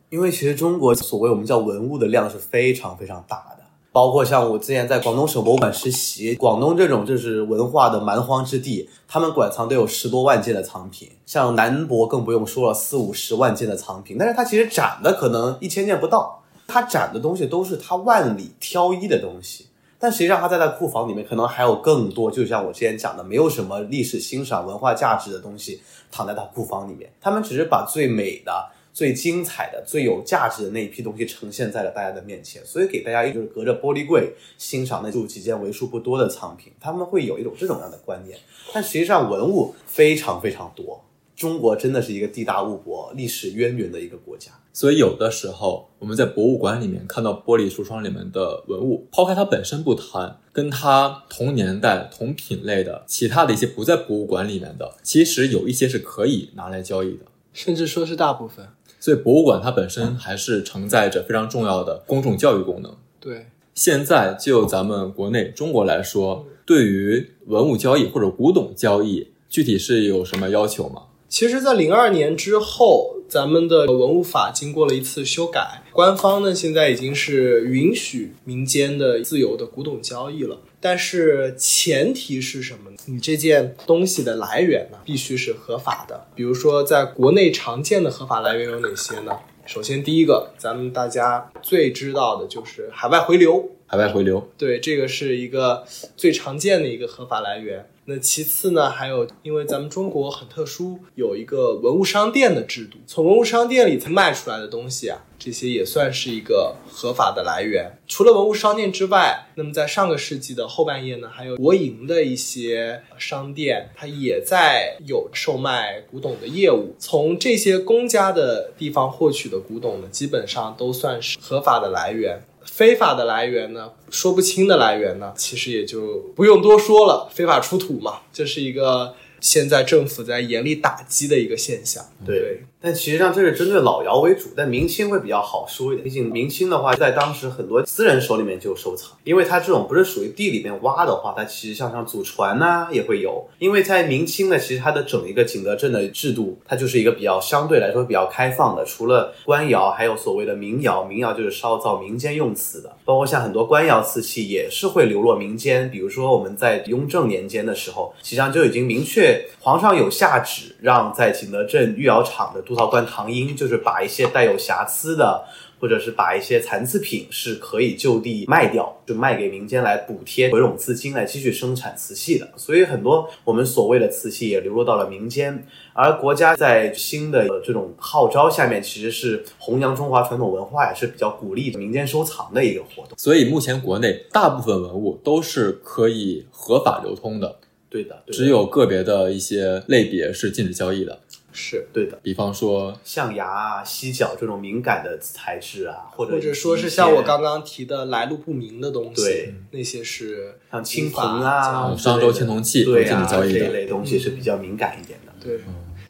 因为其实中国所谓我们叫文物的量是非常非常大的，包括像我之前在广东省博物馆实习，广东这种就是文化的蛮荒之地，他们馆藏都有十多万件的藏品，像南博更不用说了，四五十万件的藏品，但是它其实展的可能一千件不到，它展的东西都是它万里挑一的东西。但实际上，它在它库房里面可能还有更多，就像我之前讲的，没有什么历史欣赏、文化价值的东西躺在它库房里面。他们只是把最美的、最精彩的、最有价值的那一批东西呈现在了大家的面前，所以给大家一就是隔着玻璃柜欣赏那就几件为数不多的藏品，他们会有一种这种样的观念。但实际上，文物非常非常多。中国真的是一个地大物博、历史渊源的一个国家。所以有的时候我们在博物馆里面看到玻璃橱窗里面的文物，抛开它本身不谈，跟它同年代、同品类的其他的一些不在博物馆里面的，其实有一些是可以拿来交易的。甚至说是大部分。所以博物馆它本身还是承载着非常重要的公众教育功能。对，现在就咱们国内中国来说，对于文物交易或者古董交易，具体是有什么要求吗？其实，在零二年之后，咱们的文物法经过了一次修改，官方呢现在已经是允许民间的自由的古董交易了。但是前提是什么呢？你这件东西的来源呢，必须是合法的。比如说，在国内常见的合法来源有哪些呢？首先，第一个，咱们大家最知道的就是海外回流。海外回流，对，这个是一个最常见的一个合法来源。那其次呢，还有因为咱们中国很特殊，有一个文物商店的制度。从文物商店里才卖出来的东西啊，这些也算是一个合法的来源。除了文物商店之外，那么在上个世纪的后半叶呢，还有国营的一些商店，它也在有售卖古董的业务。从这些公家的地方获取的古董呢，基本上都算是合法的来源。非法的来源呢，说不清的来源呢，其实也就不用多说了，非法出土嘛，这是一个现在政府在严厉打击的一个现象。对，但其实上这是针对老窑为主，但明清会比较好说一点。毕竟明清的话，在当时很多私人手里面就有收藏，因为它这种不是属于地里面挖的话，它其实像像祖传呐、也会有。因为在明清呢，其实它的整一个景德镇的制度，它就是一个比较相对来说比较开放的。除了官窑，还有所谓的民窑，民窑就是烧造民间用瓷的，包括像很多官窑瓷器也是会流落民间。比如说我们在雍正年间的时候，实际上就已经明确皇上有下旨，让在景德镇御窑厂的督陶官唐英，就是把一些带有瑕疵的。或者是把一些残次品是可以就地卖掉，就卖给民间来补贴回笼资金，来继续生产瓷器的。所以很多我们所谓的瓷器也流落到了民间，而国家在新的这种号召下面，其实是弘扬中华传统文化，也是比较鼓励民间收藏的一个活动。所以目前国内大部分文物都是可以合法流通的，对的，对的只有个别的一些类别是禁止交易的，是，对的，比方说象牙啊、犀角这种敏感的材质啊，或者或者说是像我刚刚提的来路不明的东西，对。那些是像青铜啊、商周青铜器对这一类东西是比较敏感一点的。对，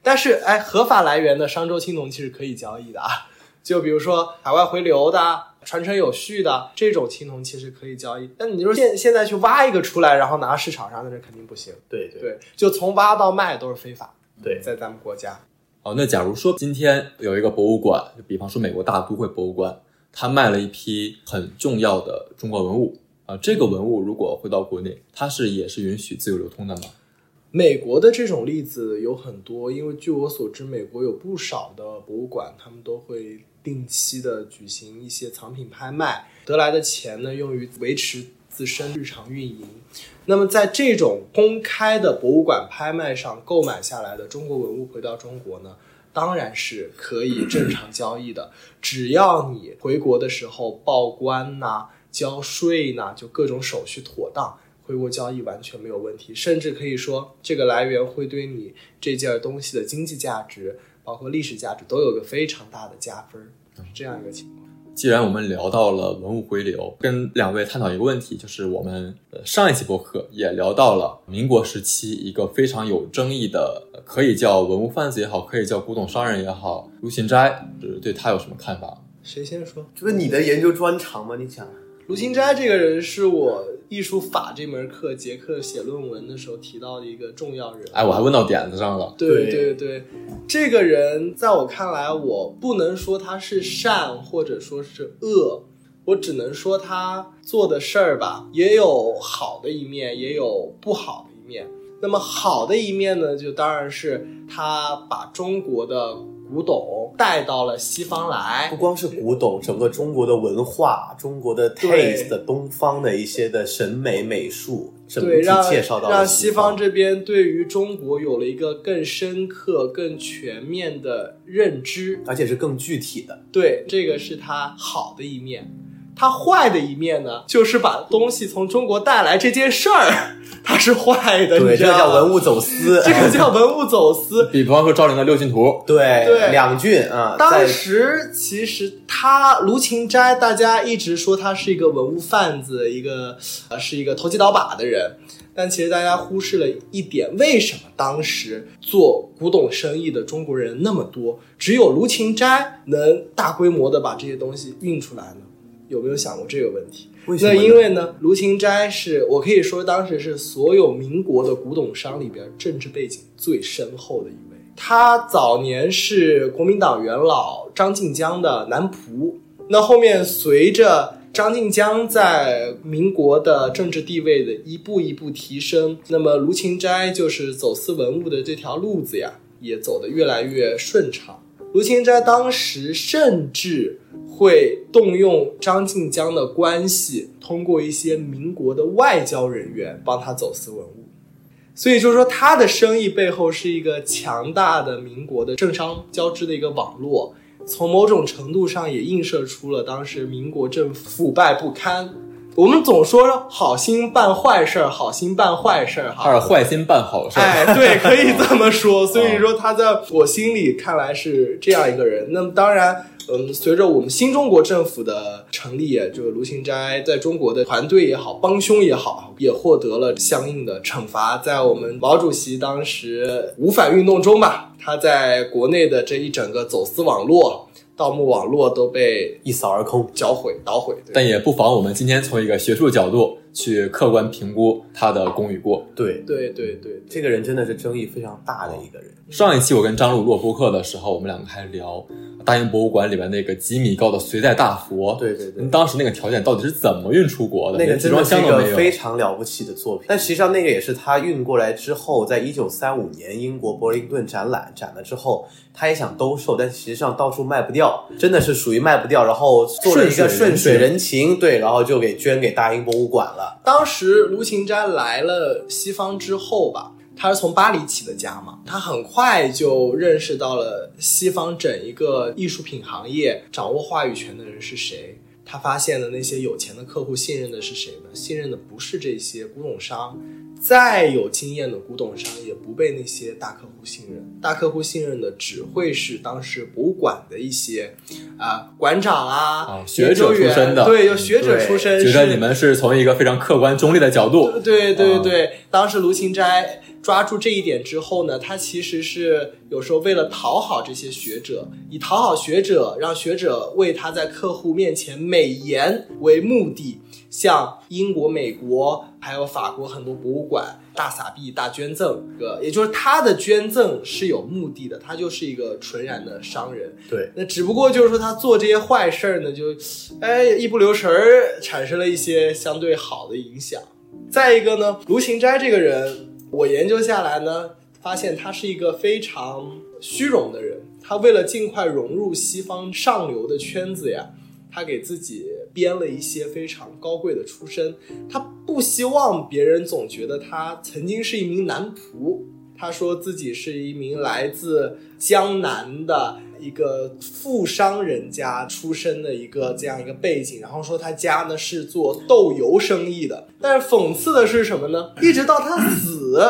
但是哎，合法来源的商周青铜器是可以交易的啊。就比如说海外回流的、传承有序的这种青铜器是可以交易，但你说现现在去挖一个出来，然后拿到市场上，那是肯定不行。对对。对，就从挖到卖都是非法，对在咱们国家。哦，那假如说今天有一个博物馆，就比方说美国大都会博物馆，它卖了一批很重要的中国文物啊、这个文物如果回到国内，它是也是允许自由流通的吗？美国的这种例子有很多，因为据我所知，美国有不少的博物馆，他们都会定期的举行一些藏品拍卖，得来的钱呢用于维持自身日常运营。那么在这种公开的博物馆拍卖上购买下来的中国文物回到中国呢，当然是可以正常交易的，只要你回国的时候报关呐、交税呐，就各种手续妥当。回国交易完全没有问题，甚至可以说这个来源会对你这件东西的经济价值，包括历史价值都有个非常大的加分，是这样一个情况。既然我们聊到了文物回流，跟两位探讨一个问题，就是我们上一期播客也聊到了民国时期一个非常有争议的，可以叫文物贩子也好，可以叫古董商人也好，卢芹斋，就是对他有什么看法？谁先说？这不你的研究专长吗？你想，卢芹斋这个人是我艺术法这门课结课写论文的时候提到的一个重要人物。哎，我还问到点子上了。对对对对，这个人在我看来，我不能说他是善或者说是恶，我只能说他做的事儿吧，也有好的一面，也有不好的一面。那么好的一面呢，就当然是他把中国的古董带到了西方来不，光是古董，整个中国的文化、中国的 taste、东方的一些的审美美术，整对，体让介绍到了让西西方这边对于中国有了一个更深刻、更全面的认知。而且是更具体的。对，这个是它好的一面。它坏的一面呢，就是把东西从中国带来这件事儿，它是坏的。对，这个叫文物走私。这个叫文物走私。比方说赵灵的六骏图，对对两郡啊，当时其实他卢芹斋，大家一直说他是一个文物贩子，一个呃是一个投机倒把的人，但其实大家忽视了一点，为什么当时做古董生意的中国人那么多，只有卢芹斋能大规模的把这些东西运出来呢？有没有想过这个问题？那为什么呢因为呢，卢芹斋是我可以说当时是所有民国的古董商里边政治背景最深厚的一位。他早年是国民党元老张静江的男仆，那后面随着张静江在民国的政治地位的一步一步提升，那么卢芹斋就是走私文物的这条路子呀，也走得越来越顺畅。卢芹斋当时甚至会动用张静江的关系，通过一些民国的外交人员帮他走私文物。所以就是说，他的生意背后是一个强大的民国的政商交织的一个网络。从某种程度上也映射出了当时民国政府腐败不堪。我们总说好心办坏事儿，好心办坏事儿，他是坏心办好事儿。哎，对，可以这么说。所以说他在我心里看来是这样一个人。那么当然，嗯，随着我们新中国政府的成立，就是卢芹斋在中国的团队也好，帮凶也好，也获得了相应的惩罚。在我们毛主席当时五反运动中吧，他在国内的这一整个走私网络。盗墓网络都被一扫而空、搅毁、捣毁，但也不妨我们今天从一个学术角度去客观评估他的功与过。对对对对，这个人真的是争议非常大的一个人。上一期我跟张璐录播客的时候，我们两个还聊大英博物馆里边那个几米高的隋代大佛。对对对，当时那个条件到底是怎么运出国的？那个集装箱都没有。非常了不起的作品。但实际上那个也是他运过来之后，在一九三五年英国柏林顿展览展了之后。他也想兜售，但实际上到处卖不掉，真的是属于卖不掉。然后做了一个顺水人情，对，然后就给捐给大英博物馆了。当时卢芹斋来了西方之后吧，他是从巴黎起的家嘛，他很快就认识到了西方整一个艺术品行业掌握话语权的人是谁。他发现的那些有钱的客户信任的是谁呢？信任的不是这些古董商。再有经验的古董商也不被那些大客户信任，大客户信任的只会是当时博物馆的一些啊馆长啊、学者出身的，对，有学者出身，觉得你们是从一个非常客观中立的角度，对对对。当时卢芹斋抓住这一点之后呢，他其实是有时候为了讨好这些学者，以讨好学者，让学者为他在客户面前美言为目的。像英国、美国还有法国很多博物馆大撒币、大捐赠，个也就是他的捐赠是有目的的，他就是一个纯然的商人。对，那只不过就是说他做这些坏事儿呢，就哎一不留神儿产生了一些相对好的影响。再一个呢，卢芹斋这个人，我研究下来呢，发现他是一个非常虚荣的人，他为了尽快融入西方上流的圈子呀。他给自己编了一些非常高贵的出身，他不希望别人总觉得他曾经是一名男仆。他说自己是一名来自江南的一个富商人家出身的一个这样一个背景，然后说他家呢是做豆油生意的。但是讽刺的是什么呢？一直到他死。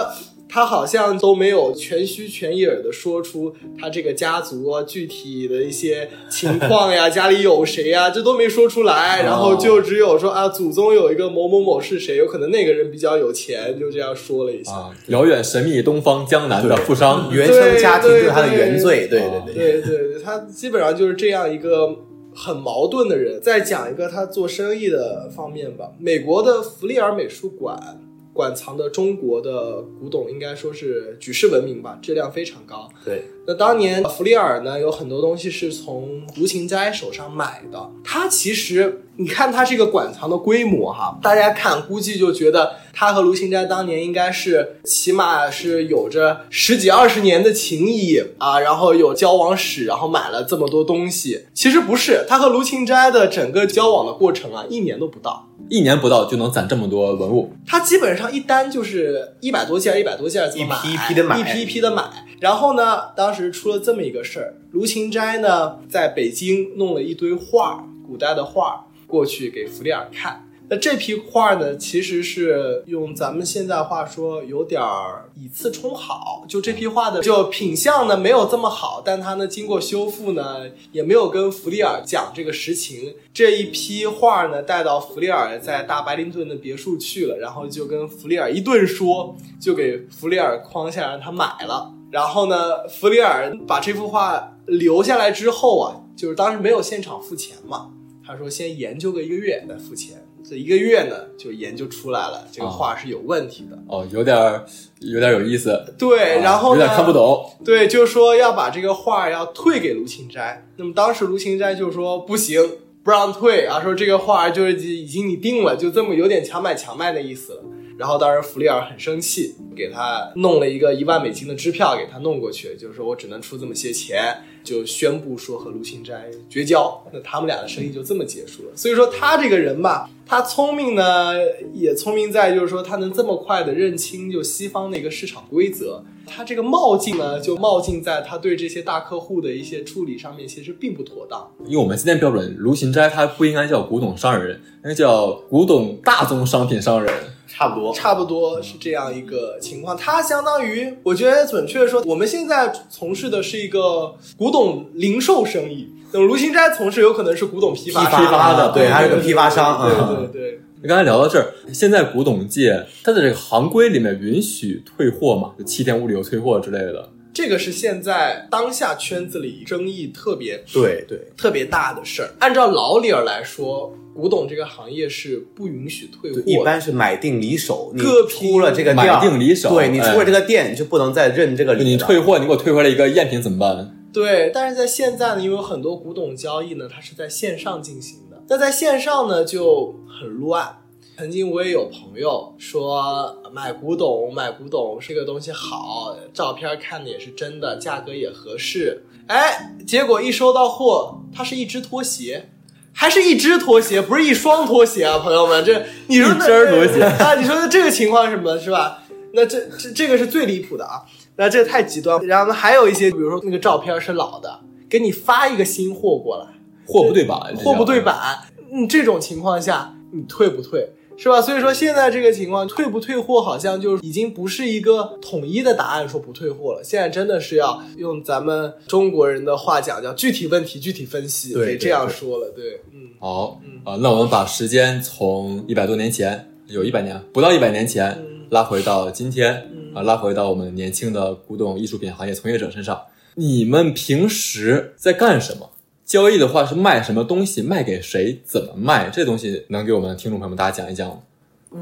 他好像都没有全虚全影的说出他这个家族具体的一些情况呀，家里有谁呀，这都没说出来。然后就只有说啊，祖宗有一个某某某是谁，有可能那个人比较有钱，就这样说了一下。遥远神秘东方江南的富商，原生家庭就是他的原罪。对对对对对，他基本上就是这样一个很矛盾的人。再讲一个他做生意的方面吧，美国的弗利尔美术馆。馆藏的中国的古董应该说是举世闻名吧，质量非常高。对，那当年弗里尔呢，有很多东西是从卢芹斋手上买的。他其实，你看他这个馆藏的规模哈，大家看估计就觉得他和卢芹斋当年应该是起码是有着十几二十年的情谊啊，然后有交往史，然后买了这么多东西。其实不是，他和卢芹斋的整个交往的过程啊，一年都不到。一年不到就能攒这么多文物，他基本上一单就是一百多件，一百多件，一批一批的买，一批一批的买。然后呢，当时出了这么一个事儿，卢芹斋呢在北京弄了一堆画，古代的画过去给弗里尔看。那这批画呢，其实是用咱们现在话说，有点儿以次充好。就这批画的就品相呢没有这么好，但它呢经过修复呢，也没有跟弗里尔讲这个实情。这一批画呢带到弗里尔在大白林顿的别墅去了，然后就跟弗里尔一顿说，就给弗里尔框下让他买了。然后呢，弗里尔把这幅画留下来之后啊，就是当时没有现场付钱嘛，他说先研究个一个月再付钱。这一个月呢，就研究出来了，这个画是有问题的。哦，有点儿，有点有意思。对，然后有点看不懂。对，就说要把这个画要退给卢芹斋。那么当时卢芹斋就说不行，不让退啊，说这个画就是已经你定了，就这么有点强买强卖的意思了。然后当时弗利尔很生气，给他弄了一个一万美金的支票给他弄过去，就是说我只能出这么些钱，就宣布说和卢芹斋绝交。那他们俩的生意就这么结束了。所以说他这个人吧，他聪明呢，也聪明在就是说他能这么快的认清就西方的一个市场规则。他这个冒进呢，就冒进在他对这些大客户的一些处理上面，其实并不妥当。因为我们今天标准，卢芹斋他不应该叫古董商人，应该叫古董大宗商品商人。差不多，差不多是这样一个情况。它相当于，我觉得准确的说，我们现在从事的是一个古董零售生意。那么卢芹斋从事有可能是古董批发批发的，对，还是个批发商。对对对。你刚才聊到这儿，现在古董界它的这个行规里面允许退货嘛？就七天无理由退货之类的。这个是现在当下圈子里争议特别对对特别大的事儿。按照老理儿来说，古董这个行业是不允许退货，一般是买定离手。你出了这个店买定离手，对你出了这个店，你就不能再认这个理。你退货，你给我退回来一个赝品怎么办？对，但是在现在呢，因为有很多古董交易呢，它是在线上进行的，那在线上呢就很乱。曾经我也有朋友说买古董，买古董这个东西好，照片看的也是真的，价格也合适。哎，结果一收到货，它是一只拖鞋，还是一只拖鞋，不是一双拖鞋啊，朋友们，这你说那 只拖鞋啊？你说的这个情况什么是吧？那这这这个是最离谱的啊！那这个太极端。然后呢，还有一些，比如说那个照片是老的，给你发一个新货过来，货不对版，货不对版，嗯，这种情况下你退不退？是吧？所以说现在这个情况，退不退货好像就已经不是一个统一的答案，说不退货了。现在真的是要用咱们中国人的话讲，叫具体问题具体分析，得这样说了。对，嗯，好，啊，那我们把时间从一百多年前，有一百年不到一百年前拉回到今天，啊，拉回到我们年轻的古董艺术品行业从业者身上。你们平时在干什么？交易的话是卖什么东西，卖给谁，怎么卖？这东西能给我们听众朋友们大家讲一讲吗？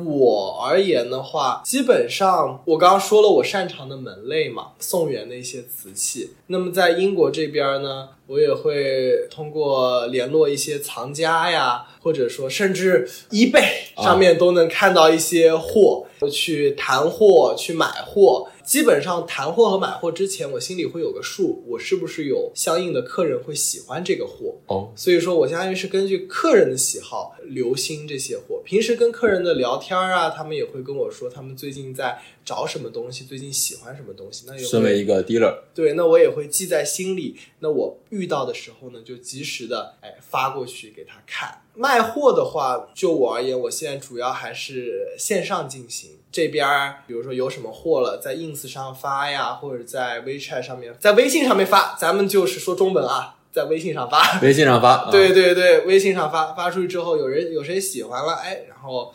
我而言的话，基本上我刚刚说了我擅长的门类嘛，宋元的一些瓷器。那么在英国这边呢，我也会通过联络一些藏家呀，或者说甚至 eBay 上面都能看到一些货，去谈货，去买货。基本上谈货和买货之前，我心里会有个数，我是不是有相应的客人会喜欢这个货哦。所以说我相当于是根据客人的喜好留心这些货。平时跟客人的聊天啊，他们也会跟我说他们最近在找什么东西，最近喜欢什么东西。那身为一个 dealer，对，那我也会记在心里。那我遇到的时候呢，就及时的哎发过去给他看。卖货的话，就我而言，我现在主要还是线上进行。这边比如说有什么货了，在 ins 上发呀，或者在 WeChat 上面，在微信上面发，咱们就是说中文啊，在微信上发，微信上发，对对对，微信上发，发出去之后，有人有谁喜欢了，哎，然后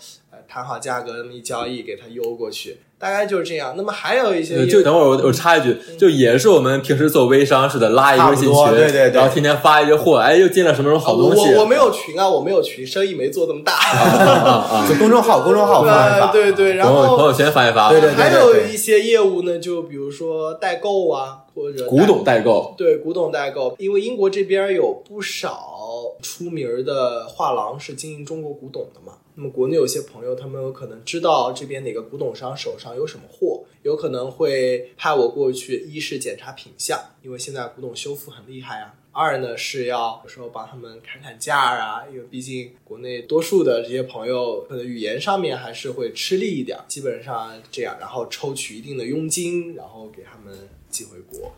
谈好价格，那么一交易，给他邮过去。大概就是这样。那么还有一些，就等会儿我我插一句，就也是我们平时做微商似的，拉一个微信群，对对对，然后天天发一些货，哎，又进了什么什么好东西。我我没有群啊，我没有群，生意没做这么大。就公众号，公众号发一发，对对，然后朋友圈发一发。对对对，还有一些业务呢，就比如说代购啊，或者古董代购。对，古董代购，因为英国这边有不少出名的画廊是经营中国古董的嘛。那么国内有些朋友，他们有可能知道这边哪个古董商手上有什么货，有可能会派我过去，一是检查品相，因为现在古董修复很厉害啊；二呢是要有时候帮他们砍砍价啊，因为毕竟国内多数的这些朋友可能语言上面还是会吃力一点，基本上这样，然后抽取一定的佣金，然后给他们寄回国。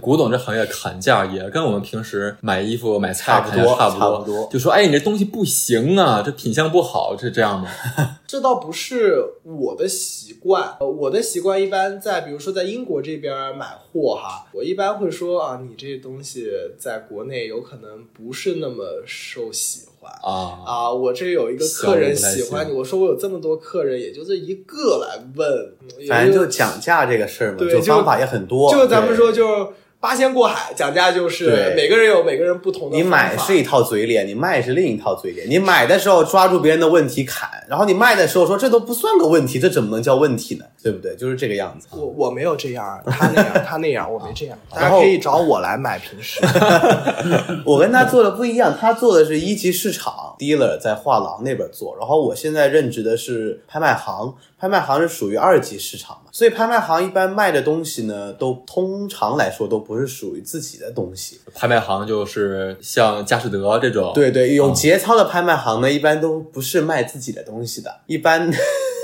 古董这行业砍价也跟我们平时买衣服、买菜差不多，差不多。就说，哎，你这东西不行啊，这品相不好，是这样吗？这倒不是我的习惯，我的习惯一般在，比如说在英国这边买货哈，我一般会说啊，你这东西在国内有可能不是那么受喜欢啊啊，我这有一个客人喜欢你，我说我有这么多客人，也就这一个来问，反正就讲价这个事儿嘛，就方法也很多，就咱们说就。八仙过海讲价就是每个人有每个人不同的。你买是一套嘴脸，你卖是另一套嘴脸。你买的时候抓住别人的问题砍，然后你卖的时候说这都不算个问题，这怎么能叫问题呢？对不对？就是这个样子。我我没有这样，他那样，他那样，我没这样。大家可以找我来买平时。我跟他做的不一样，他做的是一级市场，dealer 在画廊那边做，然后我现在任职的是拍卖行，拍卖行是属于二级市场嘛，所以拍卖行一般卖的东西呢，都通常来说都不是属于自己的东西。拍卖行就是像佳士得这种，对对，有节操的拍卖行呢，一般都不是卖自己的东西的，一般。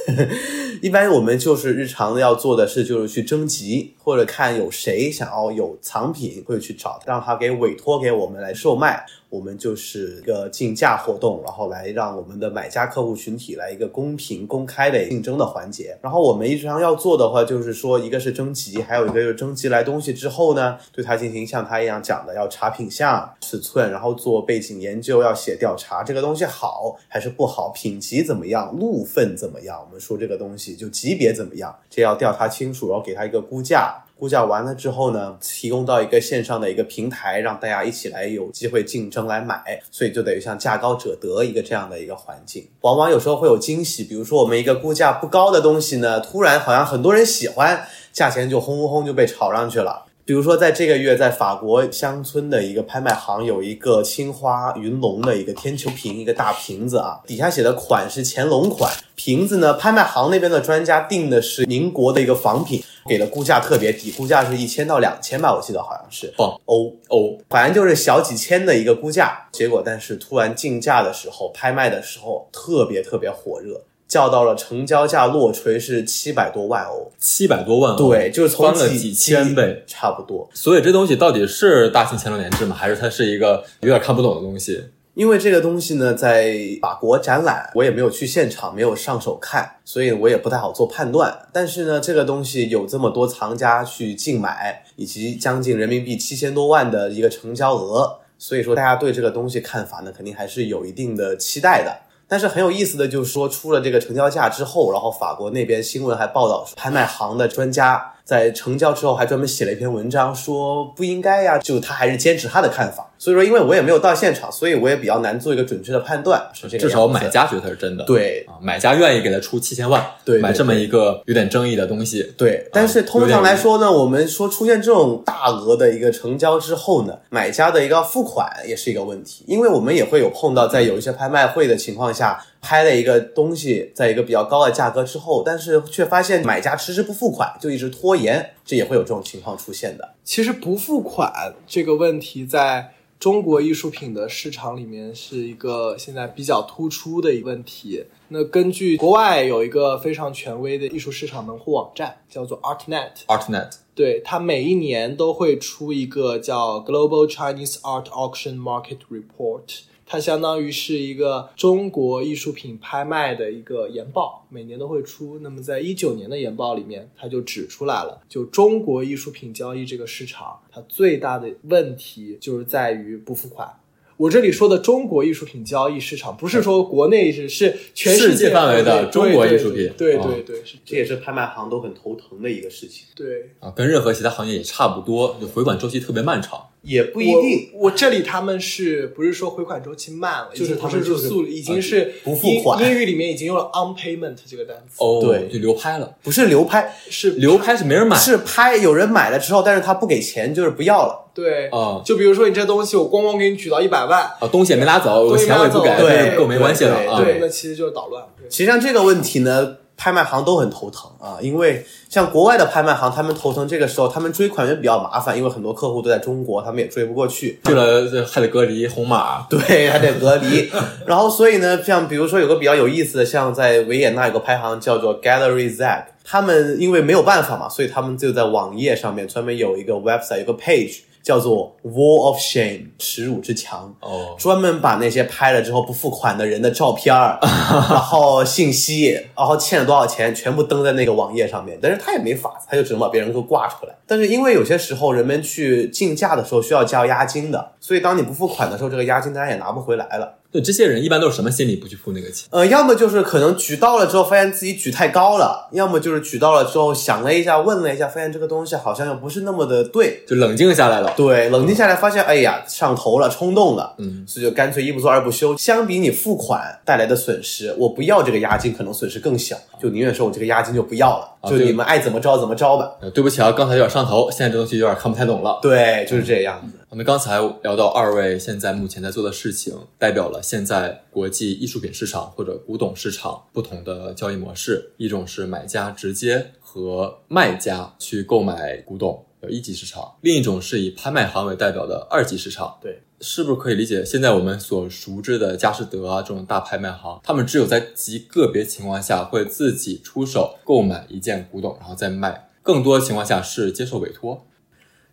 一般我们就是日常要做的事，就是去征集，或者看有谁想要有藏品，会去找让他给委托给我们来售卖。我们就是一个竞价活动，然后来让我们的买家客户群体来一个公平公开的竞争的环节。然后我们日常要做的话，就是说一个是征集，还有一个就是征集来东西之后呢，对它进行像他一样讲的，要查品相、尺寸，然后做背景研究，要写调查，这个东西好还是不好，品级怎么样，路分怎么样？我们说这个东西就级别怎么样，这要调查清楚，然后给他一个估价。估价完了之后呢，提供到一个线上的一个平台，让大家一起来有机会竞争来买，所以就等于像价高者得一个这样的一个环境。往往有时候会有惊喜，比如说我们一个估价不高的东西呢，突然好像很多人喜欢，价钱就轰轰轰就被炒上去了。比如说在这个月，在法国乡村的一个拍卖行，有一个青花云龙的一个天球瓶，一个大瓶子啊，底下写的款是乾隆款，瓶子呢，拍卖行那边的专家定的是民国的一个仿品。给的估价特别低，估价是一千到两千吧，我记得好像是哦欧欧，反正就是小几千的一个估价。结果，但是突然竞价的时候，拍卖的时候特别特别火热，叫到了成交价落锤是七百多万欧，七百多万欧，对，就是从翻了几千倍，差不多。所以这东西到底是大型乾隆年制吗？还是它是一个有点看不懂的东西？因为这个东西呢，在法国展览，我也没有去现场，没有上手看，所以我也不太好做判断。但是呢，这个东西有这么多藏家去竞买，以及将近人民币七千多万的一个成交额，所以说大家对这个东西看法呢，肯定还是有一定的期待的。但是很有意思的就是说，出了这个成交价之后，然后法国那边新闻还报道，拍卖行的专家在成交之后还专门写了一篇文章，说不应该呀，就他还是坚持他的看法。所以说，因为我也没有到现场，所以我也比较难做一个准确的判断。是这个，至少买家觉得它是真的。对啊，买家愿意给他出七千万，对，买这么一个有点争议的东西。对，但是通常来说呢，我们说出现这种大额的一个成交之后呢，买家的一个付款也是一个问题，因为我们也会有碰到在有一些拍卖会的情况下，拍了一个东西在一个比较高的价格之后，但是却发现买家迟迟不付款，就一直拖延，这也会有这种情况出现的。其实不付款这个问题在。中国艺术品的市场里面是一个现在比较突出的一个问题。那根据国外有一个非常权威的艺术市场门户网站，叫做 ArtNet。ArtNet，对它每一年都会出一个叫 Global Chinese Art Auction Market Report。它相当于是一个中国艺术品拍卖的一个研报，每年都会出。那么在一九年的研报里面，它就指出来了，就中国艺术品交易这个市场，它最大的问题就是在于不付款。我这里说的中国艺术品交易市场，不是说国内是是全世界范围的中国艺术品，对对对，这也是拍卖行都很头疼的一个事情。对啊，跟任何其他行业也差不多，就回款周期特别漫长。也不一定，我这里他们是不是说回款周期慢了？就是他们就是速已经是不付款。英语里面已经用了 unpayment 这个单词。哦，对，就流拍了，不是流拍，是流拍是没人买，是拍有人买了之后，但是他不给钱，就是不要了。对啊，就比如说你这东西我咣咣给你举到一百万啊，东西也没拿走，我钱我也不给，对，跟我没关系了啊。对，那其实就是捣乱。其实像这个问题呢。拍卖行都很头疼啊，因为像国外的拍卖行，他们头疼这个时候，他们追款也比较麻烦，因为很多客户都在中国，他们也追不过去，去了还得隔离红码，对，还得隔离。然后所以呢，像比如说有个比较有意思的，像在维也纳有个拍行叫做 Gallery Zag，他们因为没有办法嘛，所以他们就在网页上面专门有一个 website，有个 page。叫做 Wall of Shame，耻辱之墙。哦，专门把那些拍了之后不付款的人的照片儿，然后信息，然后欠了多少钱，全部登在那个网页上面。但是他也没法子，他就只能把别人给挂出来。但是因为有些时候人们去竞价的时候需要交押金的，所以当你不付款的时候，这个押金大家也拿不回来了。对，这些人一般都是什么心理不去付那个钱？呃，要么就是可能举到了之后发现自己举太高了，要么就是举到了之后想了一下，问了一下，发现这个东西好像又不是那么的对，就冷静下来了。对，冷静下来发现，哎呀，上头了，冲动了，嗯，所以就干脆一不做二不休。相比你付款带来的损失，我不要这个押金，可能损失更小，就宁愿说我这个押金就不要了。就你们爱怎么着怎么着吧。呃对不起啊，刚才有点上头，现在这东西有点看不太懂了。对，就是这样子。我们刚才聊到二位现在目前在做的事情，代表了现在国际艺术品市场或者古董市场不同的交易模式。一种是买家直接和卖家去购买古董的一级市场，另一种是以拍卖行为代表的二级市场。对，是不是可以理解？现在我们所熟知的佳士得啊这种大拍卖行，他们只有在极个别情况下会自己出手购买一件古董，然后再卖。更多情况下是接受委托。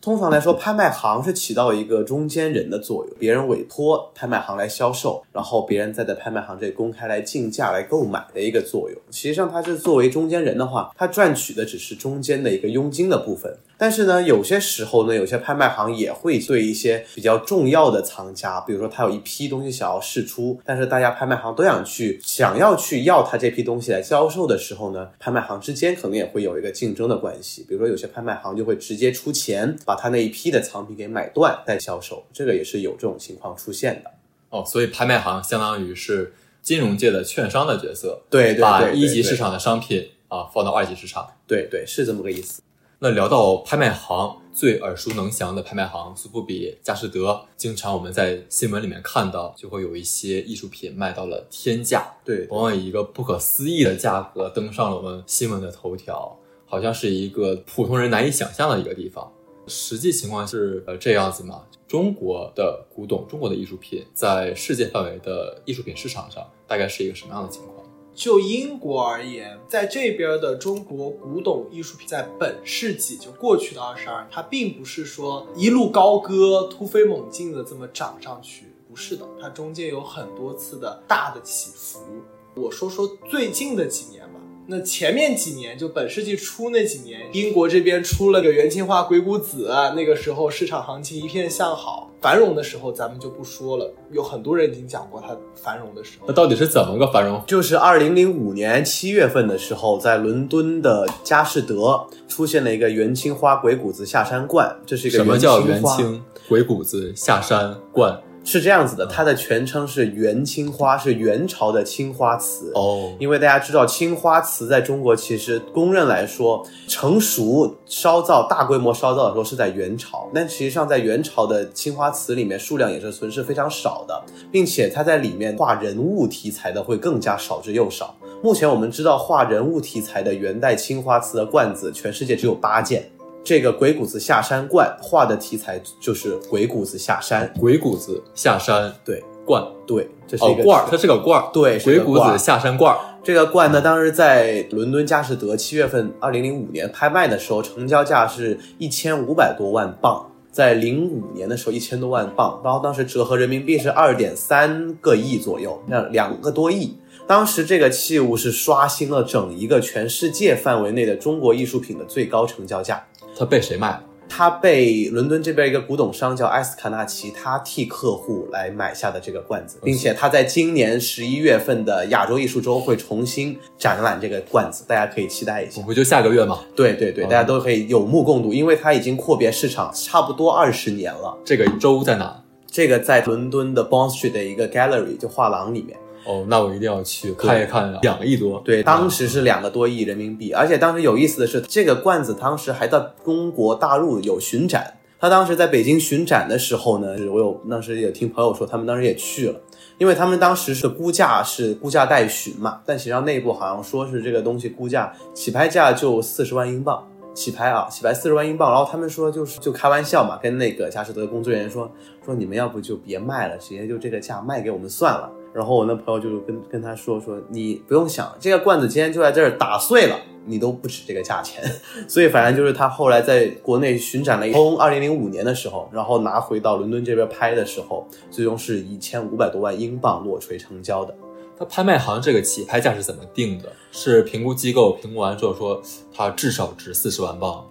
通常来说，拍卖行是起到一个中间人的作用，别人委托拍卖行来销售，然后别人再在拍卖行这里公开来竞价来购买的一个作用。实际上，它是作为中间人的话，它赚取的只是中间的一个佣金的部分。但是呢，有些时候呢，有些拍卖行也会对一些比较重要的藏家，比如说他有一批东西想要试出，但是大家拍卖行都想去想要去要他这批东西来销售的时候呢，拍卖行之间可能也会有一个竞争的关系。比如说有些拍卖行就会直接出钱把他那一批的藏品给买断再销售，这个也是有这种情况出现的。哦，所以拍卖行相当于是金融界的券商的角色，对对把对，一级市场的商品啊放到二级市场。对对是这么个意思。那聊到拍卖行，最耳熟能详的拍卖行苏富比、佳士得，经常我们在新闻里面看到，就会有一些艺术品卖到了天价，对往往以一个不可思议的价格登上了我们新闻的头条，好像是一个普通人难以想象的一个地方。实际情况是呃这样子嘛？中国的古董、中国的艺术品在世界范围的艺术品市场上，大概是一个什么样的情况？就英国而言，在这边的中国古董艺术品，在本世纪就过去的二十二，它并不是说一路高歌、突飞猛进的这么涨上去，不是的，它中间有很多次的大的起伏。我说说最近的几年吧。那前面几年，就本世纪初那几年，英国这边出了个元青花鬼谷子，那个时候市场行情一片向好，繁荣的时候咱们就不说了，有很多人已经讲过它繁荣的时候那。到底是怎么个繁荣？就是二零零五年七月份的时候，在伦敦的佳士得出现了一个元青花鬼谷子下山罐，这是一个什么叫元？青、鬼谷子、下山罐？是这样子的，它的全称是元青花，是元朝的青花瓷。哦，因为大家知道，青花瓷在中国其实公认来说，成熟烧造、大规模烧造的时候是在元朝，但实际上在元朝的青花瓷里面数量也是存世非常少的，并且它在里面画人物题材的会更加少之又少。目前我们知道画人物题材的元代青花瓷的罐子，全世界只有八件。这个鬼谷子下山罐画的题材就是鬼谷子下山，鬼谷子下山。对。罐，对，这是一个哦罐儿，它是个罐儿，对鬼谷子下山罐儿，这个罐呢，当时在伦敦佳士得七月份，二零零五年拍卖的时候，成交价是一千五百多万镑，在零五年的时候一千多万镑，然后当时折合人民币是二点三个亿左右，那两个多亿。当时这个器物是刷新了整一个全世界范围内的中国艺术品的最高成交价。它被谁卖了？它被伦敦这边一个古董商叫埃斯卡纳奇，他替客户来买下的这个罐子，并且他在今年十一月份的亚洲艺术周会重新展览这个罐子，大家可以期待一下我。不就下个月吗？对对对，哦大家都可以有目共睹，因为它已经阔别市场差不多二十年了。这个周在哪？这个在伦敦的 Bond Street 的一个 gallery 就画廊里面，哦，那我一定要去看一看，两个亿多。对，当时是两个多亿人民币，而且当时有意思的是，这个罐子当时还在中国大陆有巡展。他当时在北京巡展的时候呢，我有当时也听朋友说，他们当时也去了，因为他们当时是估价是估价待询嘛，但实际上内部好像说是这个东西估价起拍价就四十万英镑。起拍啊，起拍四十万英镑，然后他们说就是就开玩笑嘛，跟那个佳士得工作人员说说你们要不就别卖了，直接就这个价卖给我们算了。然后我那朋友就跟跟他说说你不用想，这个罐子今天就在这儿打碎了，你都不止这个价钱。所以反正就是他后来在国内巡展了一，从二零零五年的时候，然后拿回到伦敦这边拍的时候，最终是一千五百多万英镑落锤成交的。他拍卖行这个起拍价是怎么定的？是评估机构评估完之后说它至少值四十万镑。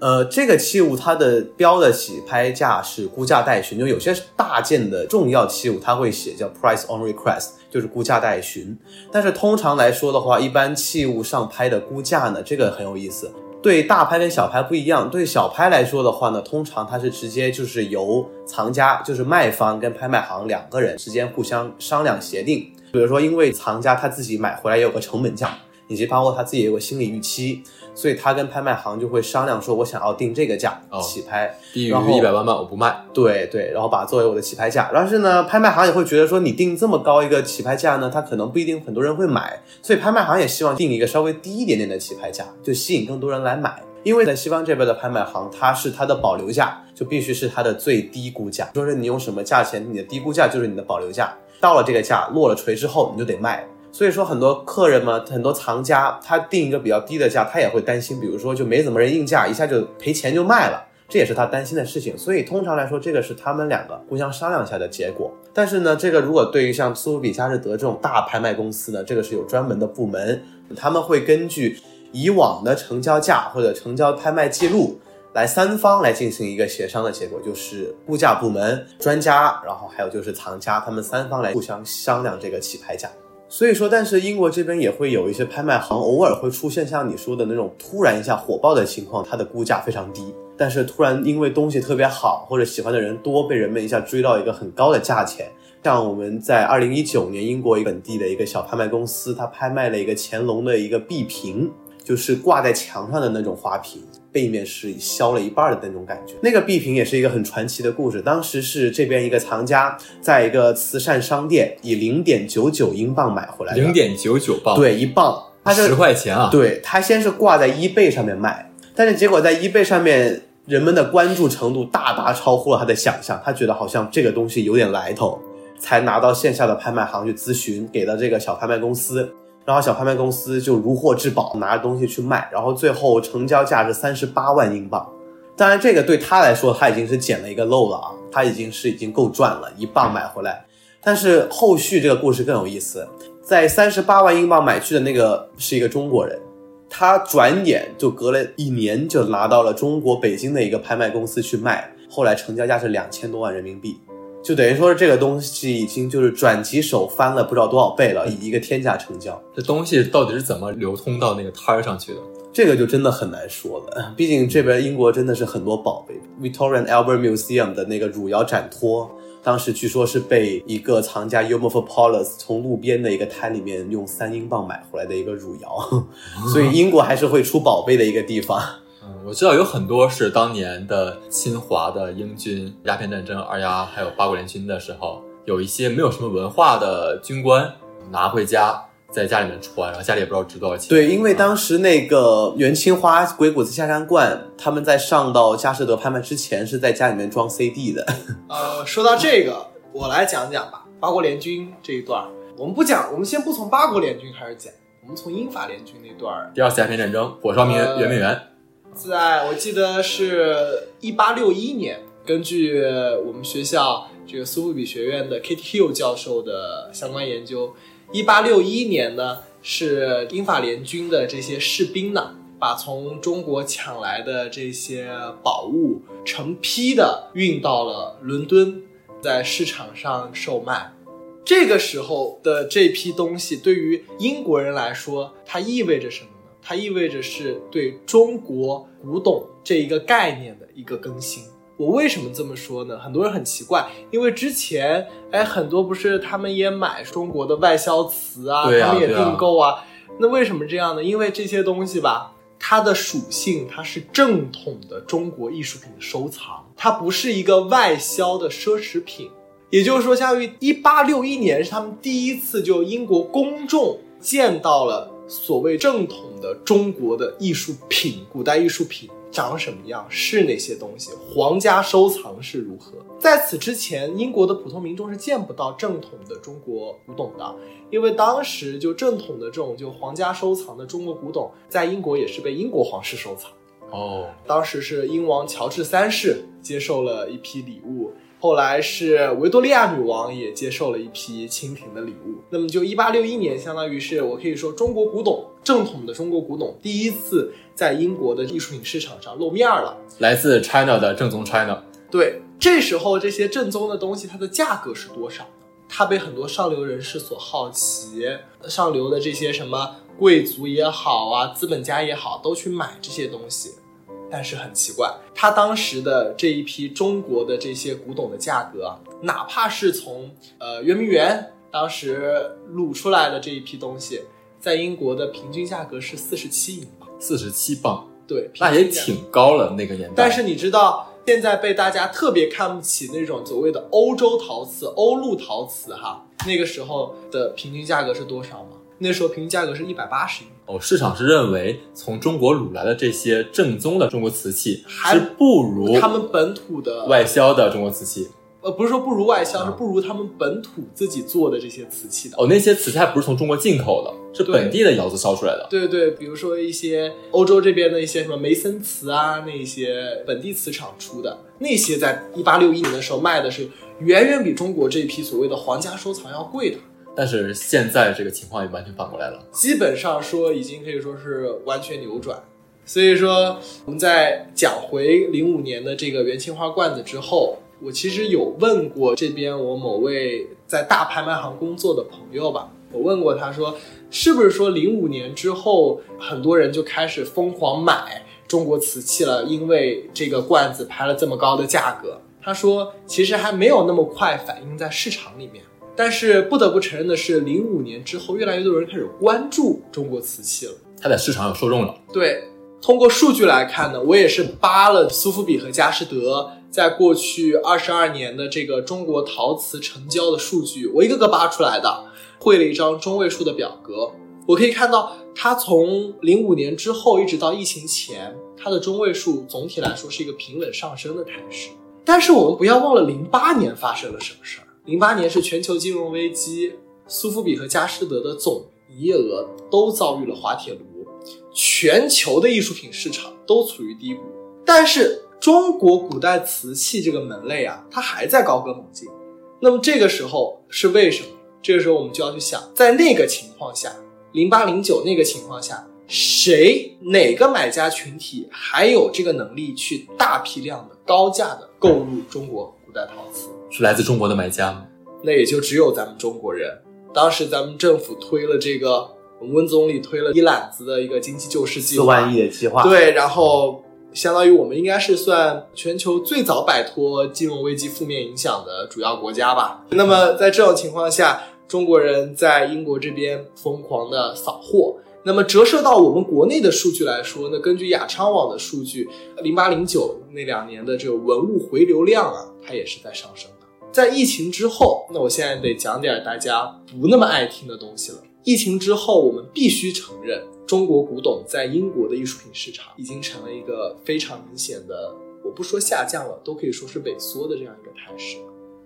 呃，这个器物它的标的起拍价是估价待询，就有些大件的重要器物它会写叫 price on request，就是估价待询。但是通常来说的话，一般器物上拍的估价呢，这个很有意思。对大拍跟小拍不一样，对小拍来说的话呢，通常它是直接就是由藏家，就是卖方跟拍卖行两个人之间互相商量协定。比如说，因为藏家他自己买回来也有个成本价，以及包括他自己也有个心理预期，所以他跟拍卖行就会商量说，我想要定这个价哦起拍，低于一百万万我不卖。对对，然后把它作为我的起拍价。但是呢，拍卖行也会觉得说，你定这么高一个起拍价呢，它可能不一定很多人会买，所以拍卖行也希望定一个稍微低一点点的起拍价，就吸引更多人来买。因为在西方这边的拍卖行，它是它的保留价，就必须是它的最低估价，就是你用什么价钱，你的低估价就是你的保留价，到了这个价落了锤之后，你就得卖。所以说，很多客人嘛，很多藏家，他定一个比较低的价，他也会担心，比如说就没怎么人应价，一下就赔钱就卖了。这也是他担心的事情，所以通常来说，这个是他们两个互相商量下的结果。但是呢，这个如果对于像苏富比、佳士得这种大拍卖公司呢，这个是有专门的部门，他们会根据以往的成交价或者成交拍卖记录来三方来进行一个协商的结果，就是估价部门、专家，然后还有就是藏家，他们三方来互相商量这个起拍价。所以说，但是英国这边也会有一些拍卖行，偶尔会出现像你说的那种突然一下火爆的情况，它的估价非常低，但是突然因为东西特别好或者喜欢的人多，被人们一下追到一个很高的价钱。像我们在二零一九年英国本地的一个小拍卖公司，它拍卖了一个乾隆的一个壁瓶，就是挂在墙上的那种花瓶。背面是削了一半的那种感觉，那个壁屏也是一个很传奇的故事。当时是这边一个藏家在一个慈善商店以零点九九英镑买回来的，零点九九磅，，对一磅，他是十块钱啊！对他先是挂在 eBay 上面卖，但是结果在 eBay 上面人们的关注程度大大超乎了他的想象，他觉得好像这个东西有点来头，才拿到线下的拍卖行去咨询，给到这个小拍卖公司。然后小拍卖公司就如获至宝，拿着东西去卖，然后最后成交价是三十八万英镑。当然，这个对他来说，他已经是捡了一个漏了啊，他已经是已经够赚了，一磅买回来。但是后续这个故事更有意思，在三十八万英镑买去的那个是一个中国人，他转眼就隔了一年就拿到了中国北京的一个拍卖公司去卖，后来成交价是两千多万人民币。就等于说这个东西已经就是转几手翻了不知道多少倍了，以一个天价成交，这东西到底是怎么流通到那个摊儿上去的？这个就真的很难说了。毕竟这边英国真的是很多宝贝，Victoria and Albert Museum 的那个汝窑展托，当时据说是被一个藏家 u m o f p o l u s 从路边的一个摊里面用三英镑买回来的一个汝窑，所以英国还是会出宝贝的一个地方。嗯，我知道有很多是当年的侵华的英军、鸦片战争、二丫还有八国联军的时候，有一些没有什么文化的军官拿回家，在家里面穿，然后家里也不知道值多少钱。对，因为当时那个元青花、鬼谷子下山观，他们在上到佳士得拍卖之前，是在家里面装 CD 的。呃，说到这个，我来讲讲吧。八国联军这一段，我们不讲，我们先不从八国联军开始讲，我们从英法联军那段儿。第二次鸦片战争，火烧圆明园，在我记得是一八六一年，根据我们学校这个苏富比学院的 Kate Hill 教授的相关研究，一八六一年呢是英法联军的这些士兵呢，把从中国抢来的这些宝物成批的运到了伦敦，在市场上售卖。这个时候的这批东西对于英国人来说，它意味着什么？它意味着是对中国古董这一个概念的一个更新。我为什么这么说呢？很多人很奇怪，因为之前哎，很多不是他们也买中国的外销瓷啊，啊他们也订购啊。那为什么这样呢？因为这些东西吧，它的属性它是正统的中国艺术品的收藏，它不是一个外销的奢侈品。也就是说，相当于一八六一年是他们第一次就英国公众见到了所谓正统的中国的艺术品，古代艺术品长什么样，是哪些东西，皇家收藏是如何。在此之前，英国的普通民众是见不到正统的中国古董的，因为当时就正统的这种就皇家收藏的中国古董，在英国也是被英国皇室收藏。哦，当时是英王乔治三世接受了一批礼物，后来是维多利亚女王也接受了一批清廷的礼物。那么就一八六一年，相当于是我可以说中国古董正统的中国古董第一次在英国的艺术品市场上露面了。来自 China 的正宗 China，对，这时候这些正宗的东西，它的价格是多少呢？它被很多上流人士所好奇，上流的这些什么贵族也好啊，资本家也好，都去买这些东西。但是很奇怪，他当时的这一批中国的这些古董的价格啊，哪怕是从呃圆明园当时卤出来的这一批东西，在英国的平均价格是四十七英镑。四十七磅，对，那也挺高了，那个年代。但是你知道，现在被大家特别看不起那种所谓的欧洲陶瓷、欧陆陶瓷，哈，那个时候的平均价格是多少吗？那时候平均价格是一百八十英。哦，市场是认为从中国掳来的这些正宗的中国瓷器还是不如他们本土的外销的中国瓷器。呃，不是说不如外销，啊是不如他们本土自己做的这些瓷器的。哦，那些瓷器还不是从中国进口的，是本地的窑子烧出来的。对对，比如说一些欧洲这边的一些什么梅森瓷啊，那些本地瓷厂出的那些，在一八六一年的时候卖的是远远比中国这批所谓的皇家收藏要贵的。但是现在这个情况也完全反过来了。基本上说已经可以说是完全扭转。所以说，我们在讲回零五年的这个元青花罐子之后，我其实有问过这边我某位在大拍卖行工作的朋友吧，我问过他说，是不是说零五年之后很多人就开始疯狂买中国瓷器了，因为这个罐子拍了这么高的价格？他说，其实还没有那么快反映在市场里面。但是不得不承认的是，零五年之后，越来越多人开始关注中国瓷器了。它在市场有受众了。对，通过数据来看呢，我也是扒了苏富比和佳士得在过去二十二年的这个中国陶瓷成交的数据，我一个个扒出来的，绘了一张中位数的表格。我可以看到，它从零五年之后一直到疫情前，它的中位数总体来说是一个平稳上升的态势。但是我们不要忘了，零八年发生了什么事儿？零八年是全球金融危机，苏富比和佳士得的总营业额都遭遇了滑铁卢，全球的艺术品市场都处于低谷。但是中国古代瓷器这个门类啊，它还在高歌猛进。那么这个时候是为什么？这个时候我们就要去想，在那个情况下，零八零九那个情况下，谁哪个买家群体还有这个能力去大批量的高价的购入中国古代陶瓷？是来自中国的买家吗？那也就只有咱们中国人。当时咱们政府推了这个，我们温总理推了一揽子的一个经济救市计划，四万亿的计划，对，然后相当于我们应该是算全球最早摆脱金融危机负面影响的主要国家吧。那么在这种情况下，中国人在英国这边疯狂的扫货。那么折射到我们国内的数据来说那，根据亚昌网的数据，零八零九那两年的这个文物回流量啊，它也是在上升的。在疫情之后，那我现在得讲点大家不那么爱听的东西了。疫情之后，我们必须承认，中国古董在英国的艺术品市场已经成了一个非常明显的，我不说下降了，都可以说是萎缩的这样一个态势。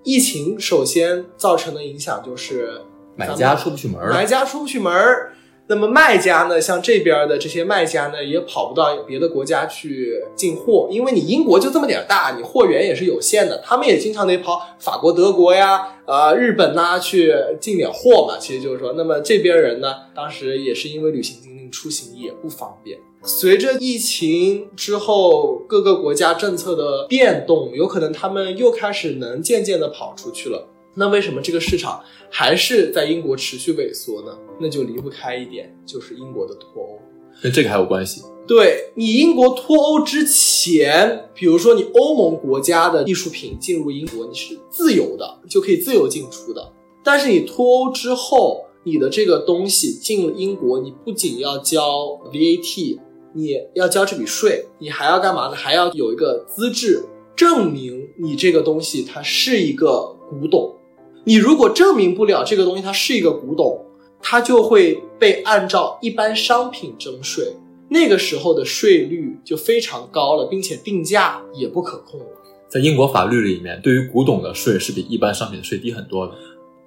疫情首先造成的影响就是买家出不去门儿。买家出不去门儿。那么卖家呢，像这边的这些卖家呢，也跑不到别的国家去进货，因为你英国就这么点大，你货源也是有限的，他们也经常得跑法国、德国呀、呃日本呐、去进点货嘛。其实就是说，那么这边人呢，当时也是因为旅行禁令，出行也不方便。随着疫情之后，各个国家政策的变动，有可能他们又开始能渐渐的跑出去了。那为什么这个市场还是在英国持续萎缩呢？那就离不开一点，就是英国的脱欧。跟这个还有关系。对你英国脱欧之前，比如说你欧盟国家的艺术品进入英国，你是自由的，就可以自由进出的。但是你脱欧之后，你的这个东西进了英国，你不仅要交 VAT，你要交这笔税，你还要干嘛呢？还要有一个资质证明你这个东西它是一个古董。你如果证明不了这个东西它是一个古董，它就会被按照一般商品征税。那个时候的税率就非常高了，并且定价也不可控了。在英国法律里面，对于古董的税是比一般商品的税低很多的。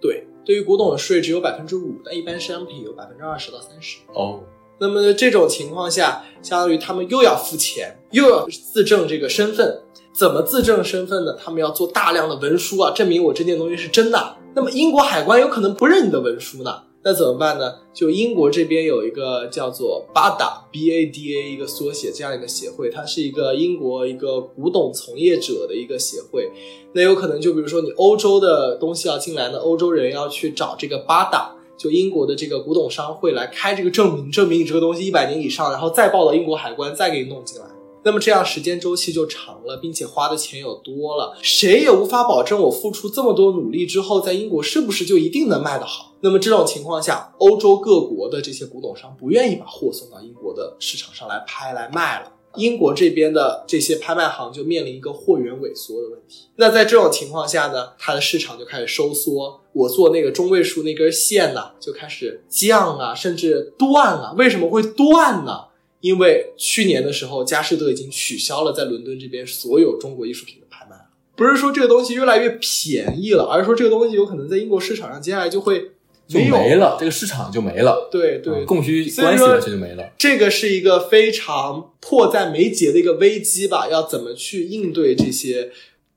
对，对于古董的税只有百分之五，但一般商品有百分之二十到三十。哦，那么这种情况下，相当于他们又要付钱，又要自证这个身份。怎么自证身份呢？他们要做大量的文书啊，证明我这件东西是真的。那么英国海关有可能不认你的文书呢，那怎么办呢？就英国这边有一个叫做 BADA B A D A 一个缩写，这样一个协会，它是一个英国一个古董从业者的一个协会。那有可能就比如说你欧洲的东西要进来呢，欧洲人要去找这个 BADA。就英国的这个古董商会来开这个证明，证明你这个东西一百年以上，然后再报到英国海关，再给你弄进来。那么这样时间周期就长了，并且花的钱又多了，谁也无法保证我付出这么多努力之后，在英国是不是就一定能卖得好。那么这种情况下，欧洲各国的这些古董商不愿意把货送到英国的市场上来拍来卖了。英国这边的这些拍卖行就面临一个货源萎缩的问题。那在这种情况下呢，它的市场就开始收缩。我做那个中位数那根线呢，就开始降啊，甚至断了。为什么会断呢？因为去年的时候，佳士得已经取消了在伦敦这边所有中国艺术品的拍卖了。不是说这个东西越来越便宜了，而是说这个东西有可能在英国市场上接下来就会就没有没了，这个市场就没了，对对，供需关系完全就没了。这个是一个非常迫在眉睫的一个危机吧？要怎么去应对这些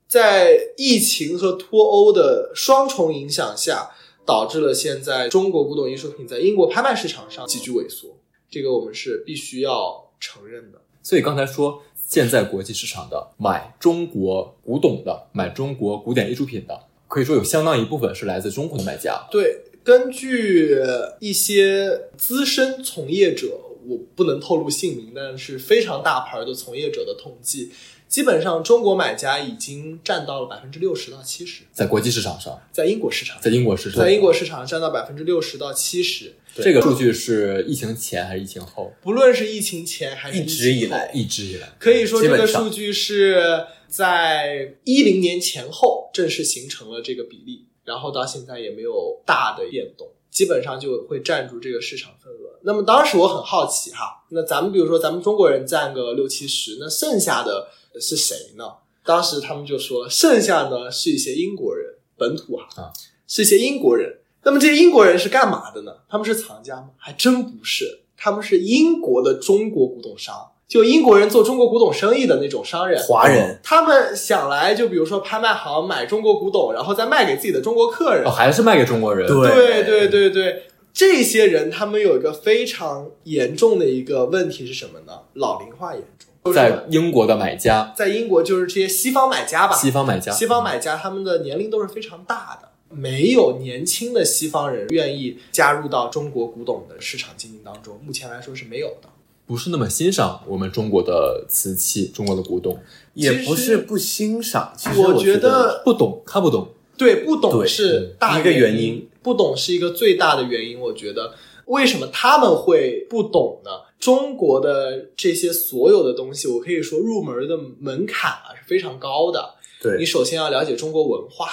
在疫情和脱欧的双重影响下，导致了现在中国古董艺术品在英国拍卖市场上急剧萎缩？这个我们是必须要承认的。所以刚才说，现在国际市场的买中国古董的、买中国古典艺术品的，可以说有相当一部分是来自中国的买家。对，根据一些资深从业者，我不能透露姓名，但是非常大牌的从业者的统计，基本上中国买家已经占到了百分之六十到七十，在国际市场上，在英国市场，在英国市场，在英国市场占到百分之六十到七十。这个数据是疫情前还是疫情后？不论是疫情前还是一直以来一直以来，可以说这个数据是在一零年前后正式形成了这个比例，然后到现在也没有大的变动，基本上就会占住这个市场份额。那么当时我很好奇哈，那咱们比如说咱们中国人占个六七十，那剩下的是谁呢？当时他们就说，剩下呢是一些英国人，本土哈，啊是一些英国人。那么这些英国人是干嘛的呢？他们是藏家吗？还真不是，他们是英国的中国古董商，就英国人做中国古董生意的那种商人。华人他们想来就比如说拍卖行买中国古董，然后再卖给自己的中国客人。哦，还是卖给中国人。对对对对对，这些人他们有一个非常严重的一个问题是什么呢？老龄化严重。在英国的买家，在英国就是这些西方买家吧，西方买家，西方买家他们的年龄都是非常大的，没有年轻的西方人愿意加入到中国古董的市场经营当中。目前来说是没有的。不是那么欣赏我们中国的瓷器、中国的古董，也不是不欣赏，其实我觉觉得不懂，看不懂。对，不懂是大一个原因因，不懂是一个最大的原因。我觉得为什么他们会不懂呢？中国的这些所有的东西，我可以说入门的门槛啊是非常高的。对你首先要了解中国文化，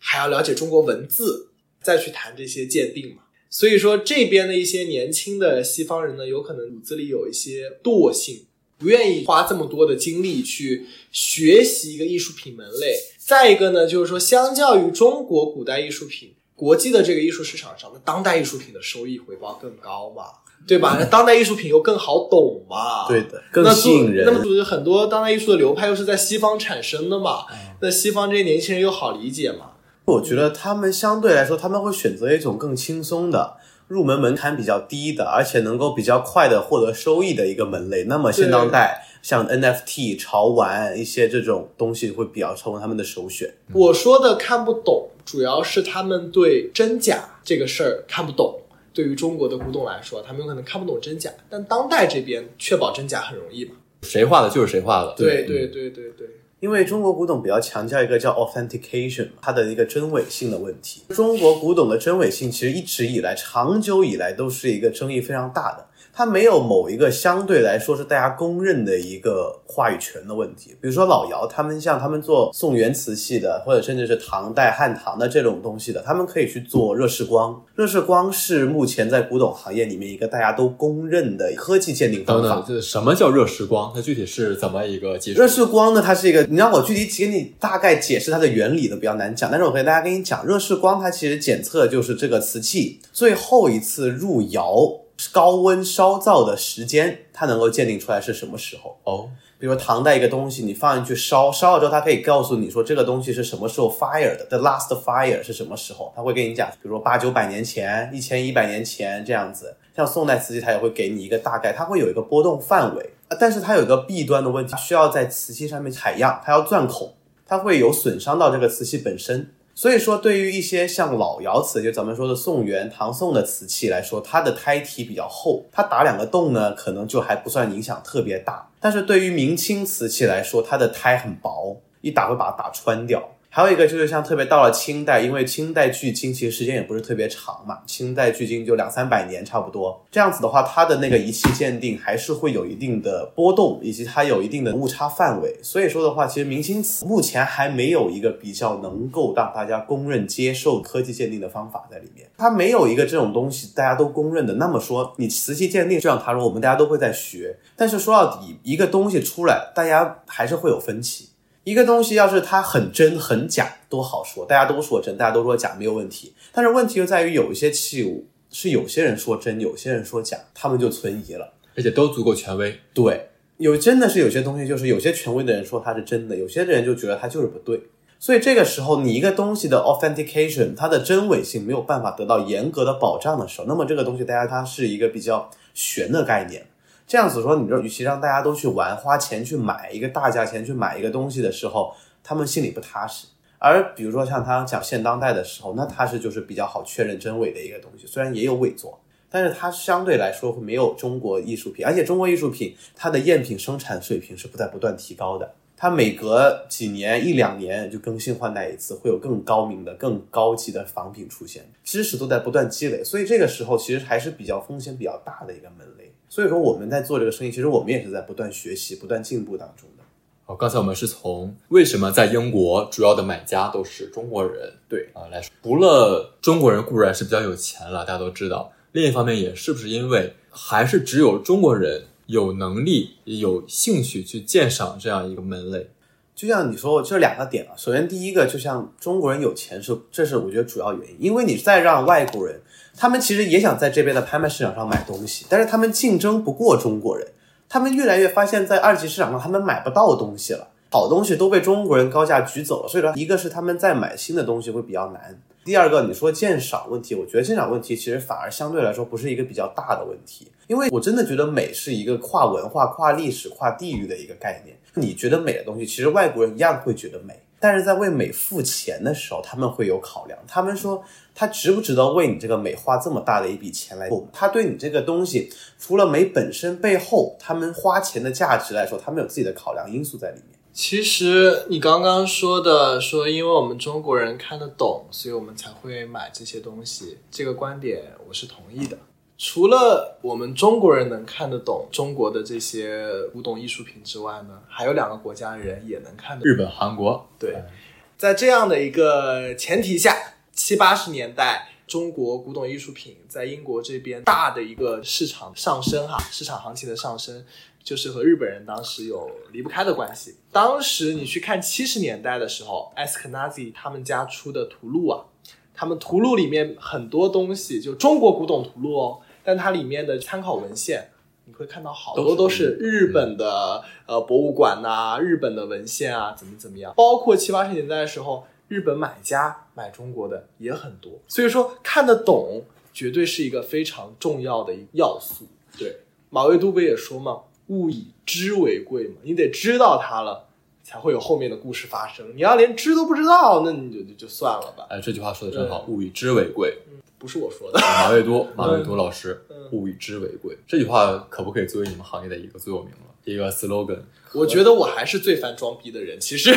还要了解中国文字，再去谈这些鉴定嘛。所以说，这边的一些年轻的西方人呢，有可能骨子里有一些惰性，不愿意花这么多的精力去学习一个艺术品门类。再一个呢，就是说，相较于中国古代艺术品，国际的这个艺术市场上，那当代艺术品的收益回报更高嘛，对吧？那当代艺术品又更好懂嘛，对的，更吸引人那。么就是很多当代艺术的流派又是在西方产生的嘛，那西方这些年轻人又好理解嘛。我觉得他们相对来说，他们会选择一种更轻松的。入门门槛比较低的，而且能够比较快的获得收益的一个门类。那么现当代像 NFT、潮玩一些这种东西会比较成为他们的首选。我说的看不懂，主要是他们对真假这个事儿看不懂。对于中国的古董来说，他们有可能看不懂真假，但当代这边确保真假很容易嘛。谁画的就是谁画的。对对对对对，因为中国古董比较强调一个叫 authentication，它的一个真伪性的问题。中国古董的真伪性其实一直以来、长久以来都是一个争议非常大的。它没有某一个相对来说是大家公认的一个话语权的问题。比如说老姚他们，像他们做宋元瓷器的，或者甚至是唐代汉唐的这种东西的，他们可以去做热释光。热释光是目前在古董行业里面一个大家都公认的科技鉴定方法等等，。这什么叫热释光？它具体是怎么一个技术热？释光呢，它是一个，你让我具体给你大概解释它的原理的比较难讲，但是我可以大家跟你讲，热释光它其实检测就是这个瓷器最后一次入窑高温烧造的时间，它能够鉴定出来是什么时候。哦，比如说唐代一个东西，你放进去烧，烧了之后，它可以告诉你说这个东西是什么时候 fire 的，the last fire 是什么时候，它会跟你讲，比如说八九百年前、一千一百年前这样子。像宋代瓷器，它也会给你一个大概，它会有一个波动范围，啊但是它有一个弊端的问题，需要在瓷器上面采样，它要钻孔，它会有损伤到这个瓷器本身。所以说，对于一些像老窑瓷，就咱们说的宋元、唐宋的瓷器来说，它的胎体比较厚，它打两个洞呢，可能就还不算影响特别大。但是对于明清瓷器来说，它的胎很薄，一打会把它打穿掉。还有一个就是像特别到了清代，因为清代距今其实时间也不是特别长嘛，清代距今就两三百年差不多。这样子的话，它的那个仪器鉴定还是会有一定的波动，以及它有一定的误差范围。所以说的话，其实明清瓷目前还没有一个比较能够让大家公认接受科技鉴定的方法在里面。它没有一个这种东西大家都公认的。那么说，你瓷器鉴定就像，他说我们大家都会在学，但是说到底，一个东西出来，大家还是会有分歧。一个东西要是它很真很假都好说，大家都说真，大家都说假没有问题。但是问题就在于有一些器物是有些人说真，有些人说假，他们就存疑了。而且都足够权威。对，有真的是有些东西就是有些权威的人说它是真的，有些人就觉得它就是不对。所以这个时候你一个东西的 authentication 它的真伪性没有办法得到严格的保障的时候，那么这个东西大家它是一个比较玄的概念。这样子说，你说与其让大家都去玩，花钱去买一个大价钱去买一个东西的时候，他们心里不踏实。而比如说像他讲现当代的时候，那他是就是比较好确认真伪的一个东西，虽然也有伪作，但是它相对来说会没有中国艺术品，而且中国艺术品它的赝品生产水平是不在不断提高的，它每隔几年一两年就更新换代一次，会有更高明的、更高级的仿品出现，知识都在不断积累，所以这个时候其实还是比较风险比较大的一个门类。所以说我们在做这个生意，其实我们也是在不断学习、不断进步当中的。好，刚才我们是从为什么在英国主要的买家都是中国人，对啊来说，除了中国人固然是比较有钱了，大家都知道，另一方面也是不是因为还是只有中国人有能力、有兴趣去鉴赏这样一个门类。就像你说这两个点啊，首先第一个，就像中国人有钱是，这是我觉得主要原因，因为你再让外国人。他们其实也想在这边的拍卖市场上买东西，但是他们竞争不过中国人，他们越来越发现，在二级市场上他们买不到东西了，好东西都被中国人高价举走了。所以说，一个是他们在买新的东西会比较难，第二个你说鉴赏问题，我觉得鉴赏问题其实反而相对来说不是一个比较大的问题，因为我真的觉得美是一个跨文化、跨历史、跨地域的一个概念。你觉得美的东西，其实外国人一样会觉得美。但是在为美付钱的时候，他们会有考量。他们说，他值不值得为你这个美花这么大的一笔钱来付？他对你这个东西，除了美本身背后，他们花钱的价值来说，他们有自己的考量因素在里面。其实你刚刚说的，说因为我们中国人看得懂，所以我们才会买这些东西，这个观点我是同意的。除了我们中国人能看得懂中国的这些古董艺术品之外呢，还有两个国家的人也能看得懂日本、韩国。对，在这样的一个前提下，七八十年代中国古董艺术品在英国这边大的一个市场上升哈，市场行情的上升，就是和日本人当时有离不开的关系。当时你去看七十年代的时候，埃斯肯纳兹他们家出的图录啊，他们图录里面很多东西就中国古董图录哦。但它里面的参考文献，你会看到好多都是日本的呃博物馆呐，日本的文献啊，怎么怎么样？包括七八十年代的时候，日本买家买中国的也很多。所以说看得懂，绝对是一个非常重要的一要素。对，马未都不也说嘛，“物以知为贵”嘛，你得知道它了，才会有后面的故事发生。你要连知都不知道，那你就就就算了吧。哎，这句话说的真好，“物以知为贵”。不是我说的，马未都，马未都老师，物以知为贵，这句话可不可以作为你们行业的一个座右铭了？一个 slogan？我觉得我还是最烦装逼的人，其实。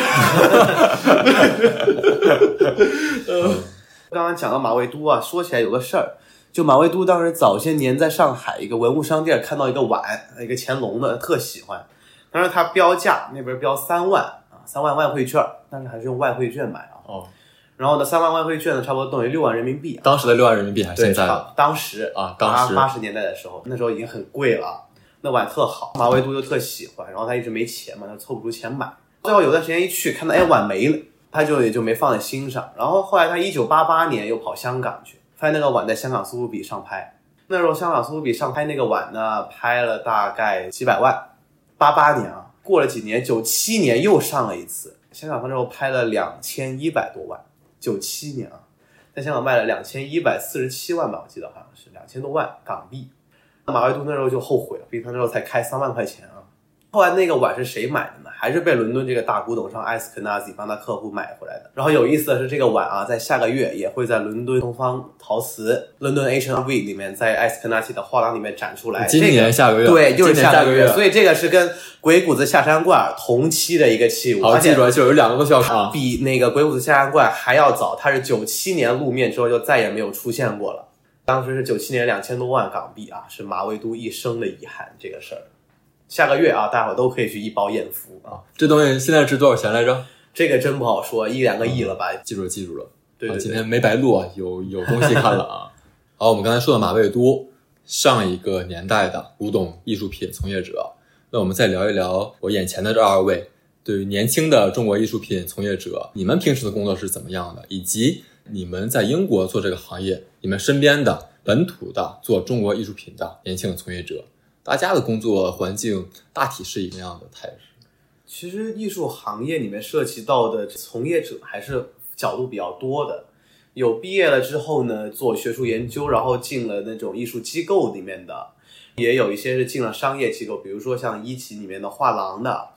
刚刚讲到马未都啊，说起来有个事儿，就马未都当时早些年在上海一个文物商店看到一个碗，一个乾隆的，特喜欢，当时他标价那边标三万啊，三万外汇券，但是还是用外汇券买啊。哦。然后呢，三万外汇券呢，差不多等于六万人民币。当时的六万人民币还是现在的？当时啊，当时八十年代的时候，那时候已经很贵了。那碗特好，马未都就特喜欢。然后他一直没钱嘛，他凑不出钱买。最后有段时间一去，看到哎碗没了，他就也就没放在心上。然后后来他一九八八年又跑香港去，发现那个碗在香港苏富比上拍。那时候香港苏富比上拍那个碗呢，拍了大概几百万。八八年啊，过了几年，九七年又上了一次，香港那时候拍了两千一百多万。九七年啊，在香港卖了两千一百四十七万吧，我记得好像是两千多万港币。马未都那时候就后悔了，毕竟他那时候才开三万块钱，后来那个碗是谁买的呢？还是被伦敦这个大古董商艾斯肯纳西帮他客户买回来的。然后有意思的是，这个碗啊，在下个月也会在伦敦东方陶瓷 London H&V 里面，在艾斯肯纳西的画廊里面展出来。今年下个月，对，就是下个月，所以这个是跟鬼谷子下山罐同期的一个器物。好，记住了，就有两个都需要看。比那个鬼谷子下山罐还要早，它是九七年露面之后就再也没有出现过了。当时是九七年两千多万港币啊，是马未都一生的遗憾。这个事儿。下个月啊，大伙都可以去一饱眼福啊！这东西现在值多少钱来着？这个真不好说，一两个亿了吧？记住了，记住了。对，今天没白录啊，有有东西看了啊。好，我们刚才说的马未都，上一个年代的古董艺术品从业者。那我们再聊一聊我眼前的这二位，对于年轻的中国艺术品从业者，你们平时的工作是怎么样的？以及你们在英国做这个行业，你们身边的本土的做中国艺术品的年轻的从业者。大家的工作环境大体是一个样的态势。其实艺术行业里面涉及到的从业者还是角度比较多的，有毕业了之后呢做学术研究，然后进了那种艺术机构里面的，也有一些是进了商业机构，比如说像一级里面的画廊的，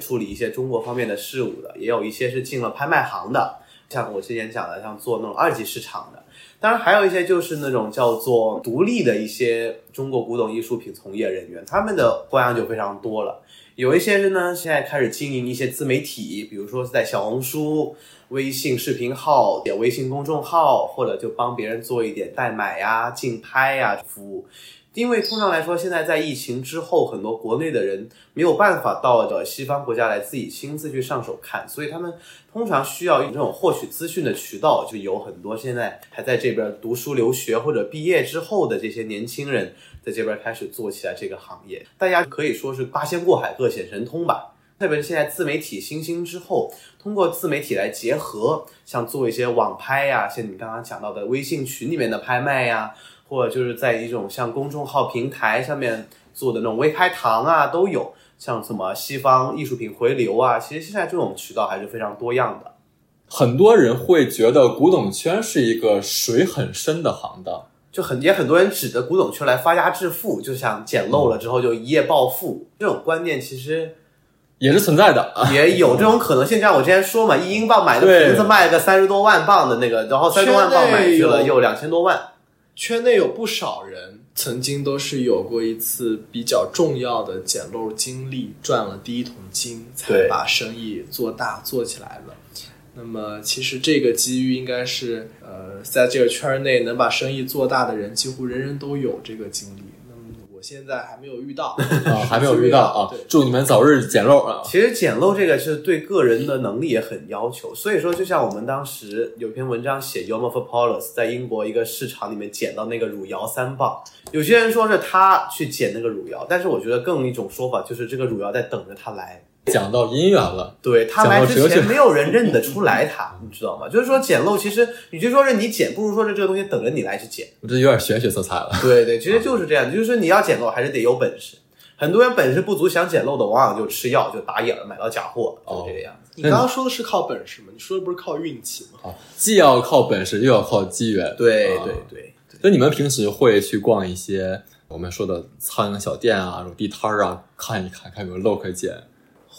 处理一些中国方面的事务的，也有一些是进了拍卖行的，像我之前讲的，像做那种二级市场的。当然，还有一些就是那种叫做独立的一些中国古董艺术品从业人员，他们的花样就非常多了。有一些人呢，现在开始经营一些自媒体，比如说在小红书、微信视频号、微信公众号，或者就帮别人做一点代买呀、竞拍呀服务。因为通常来说，现在在疫情之后，很多国内的人没有办法到的西方国家来自己亲自去上手看，所以他们通常需要这种获取资讯的渠道，就有很多现在还在这边读书留学或者毕业之后的这些年轻人，在这边开始做起来这个行业。大家可以说是八仙过海，各显神通吧。特别是现在自媒体新兴之后，通过自媒体来结合，像做一些网拍呀，像你刚刚讲到的微信群里面的拍卖呀。者就是在一种像公众号平台上面做的那种微开堂啊，都有像什么西方艺术品回流啊，其实现在这种渠道还是非常多样的。很多人会觉得古董圈是一个水很深的行当，就很也很多人指着古董圈来发家致富，就想捡漏了之后就一夜暴富，这种观念其实也是存在的，也有这种可能性。像我之前说嘛，一英镑买的瓶子卖个三十多万镑的那个，然后三十多万镑买去了又两千多万。圈内有不少人曾经都是有过一次比较重要的捡漏经历，赚了第一桶金，才把生意做大做起来的。那么，其实这个机遇应该是，呃，在这个圈内能把生意做大的人，几乎人人都有这个经历。现在还没有遇到啊，还没有遇到啊！祝你们早日捡漏啊！其实捡漏这个是对个人的能力也很要求，所以说就像我们当时有篇文章写 y o m o f o p o l o s 在英国一个市场里面捡到那个汝窑三棒，有些人说是他去捡那个汝窑，但是我觉得更一种说法就是这个汝窑在等着他来。讲到姻缘了，对他来之前没有人认得出来他，你知道吗？就是说捡漏，其实与其说是你捡，不如说是这个东西等着你来去捡。我这有点玄学色彩了。对对，其实就是这样，就是你要捡漏还是得有本事。很多人本事不足想捡漏的，往往就吃药就打眼了，买到假货，就这个样子。你刚刚说的是靠本事吗？你说的不是靠运气吗？啊，既要靠本事，又要靠机缘。对对对。那你们平时会去逛一些我们说的苍蝇小店啊，这种地摊儿啊，看一看，看有没有漏可捡。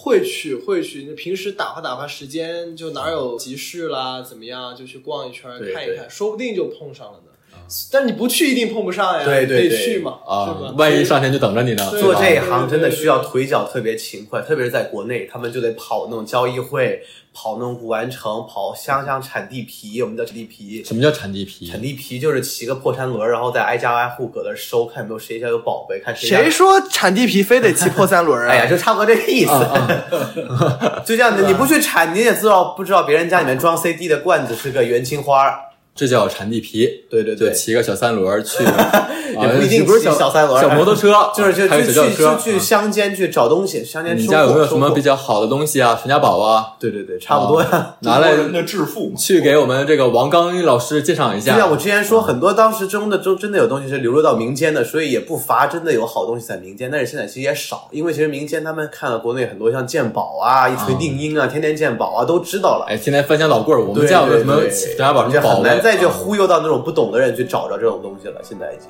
会去会去，你平时打发打发时间，就哪有集市啦，怎么样，就去逛一圈看一看，说不定就碰上了呢。但你不去一定碰不上呀，对对对，去嘛啊，万一上天就等着你呢。做这一行真的需要腿脚特别勤快，特别是在国内，他们就得跑那种交易会。跑那种古玩城，跑乡乡产地皮，我们叫产地皮。什么叫产地皮？产地皮就是骑个破三轮，然后再挨家挨户搁那收，看有没有谁家有宝贝，看谁。谁说产地皮非得骑破三轮啊？哎呀，就差不多这个意思。就这样的，你不去产，你也知道不知道别人家里面装 CD 的罐子是个元青花。这叫产地皮，对对对，骑个小三轮去，也不一定不是小三轮，小摩托车，就是就去去去乡间去找东西，乡间你家有没有什么比较好的东西啊？传家宝啊？对对对，差不多呀，拿来那致富，去给我们这个王刚老师介绍一下。对呀我之前说，很多当时中的中真的有东西是流落到民间的，所以也不乏真的有好东西在民间，但是现在其实也少，因为其实民间他们看了国内很多像鉴宝啊、一锤定音啊、天天鉴宝啊，都知道了。哎，天天翻箱倒柜我们家有什么传家宝？就很难再去忽悠到。那种不懂的人去找着这种东西了，现在已经。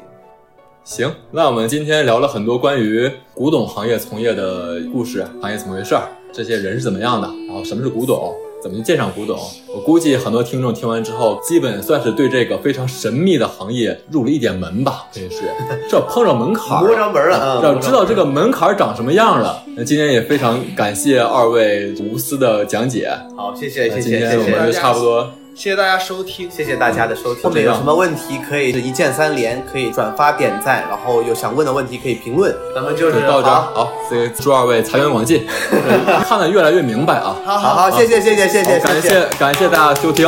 行，那我们今天聊了很多关于古董行业从业的故事，行业怎么回事儿，这些人是怎么样的，然后什么是古董，怎么去鉴赏古董。我估计很多听众听完之后，基本算是对这个非常神秘的行业入了一点门吧，可以是，这碰上门槛儿摸着门了，嗯，要知道这个门槛儿长什么样了。那今天也非常感谢二位无私的讲解，好，谢谢今天我们就差不多。谢谢大家收听。谢谢大家的收听。后面有什么问题可以一键三连，可以转发点赞，然后有想问的问题可以评论。咱们就就是到这儿，好，好，这个祝二位财源广进，看得越来越明白啊。好好好，谢谢谢谢谢谢，感谢谢感谢大家收听，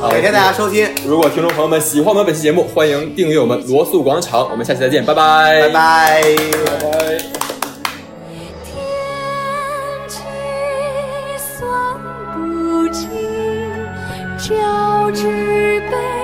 好感谢大家收听，如果听众朋友们喜欢我们本期节目，欢迎订阅我们罗素广场，我们下期再见，拜拜，拜拜。不知，悲。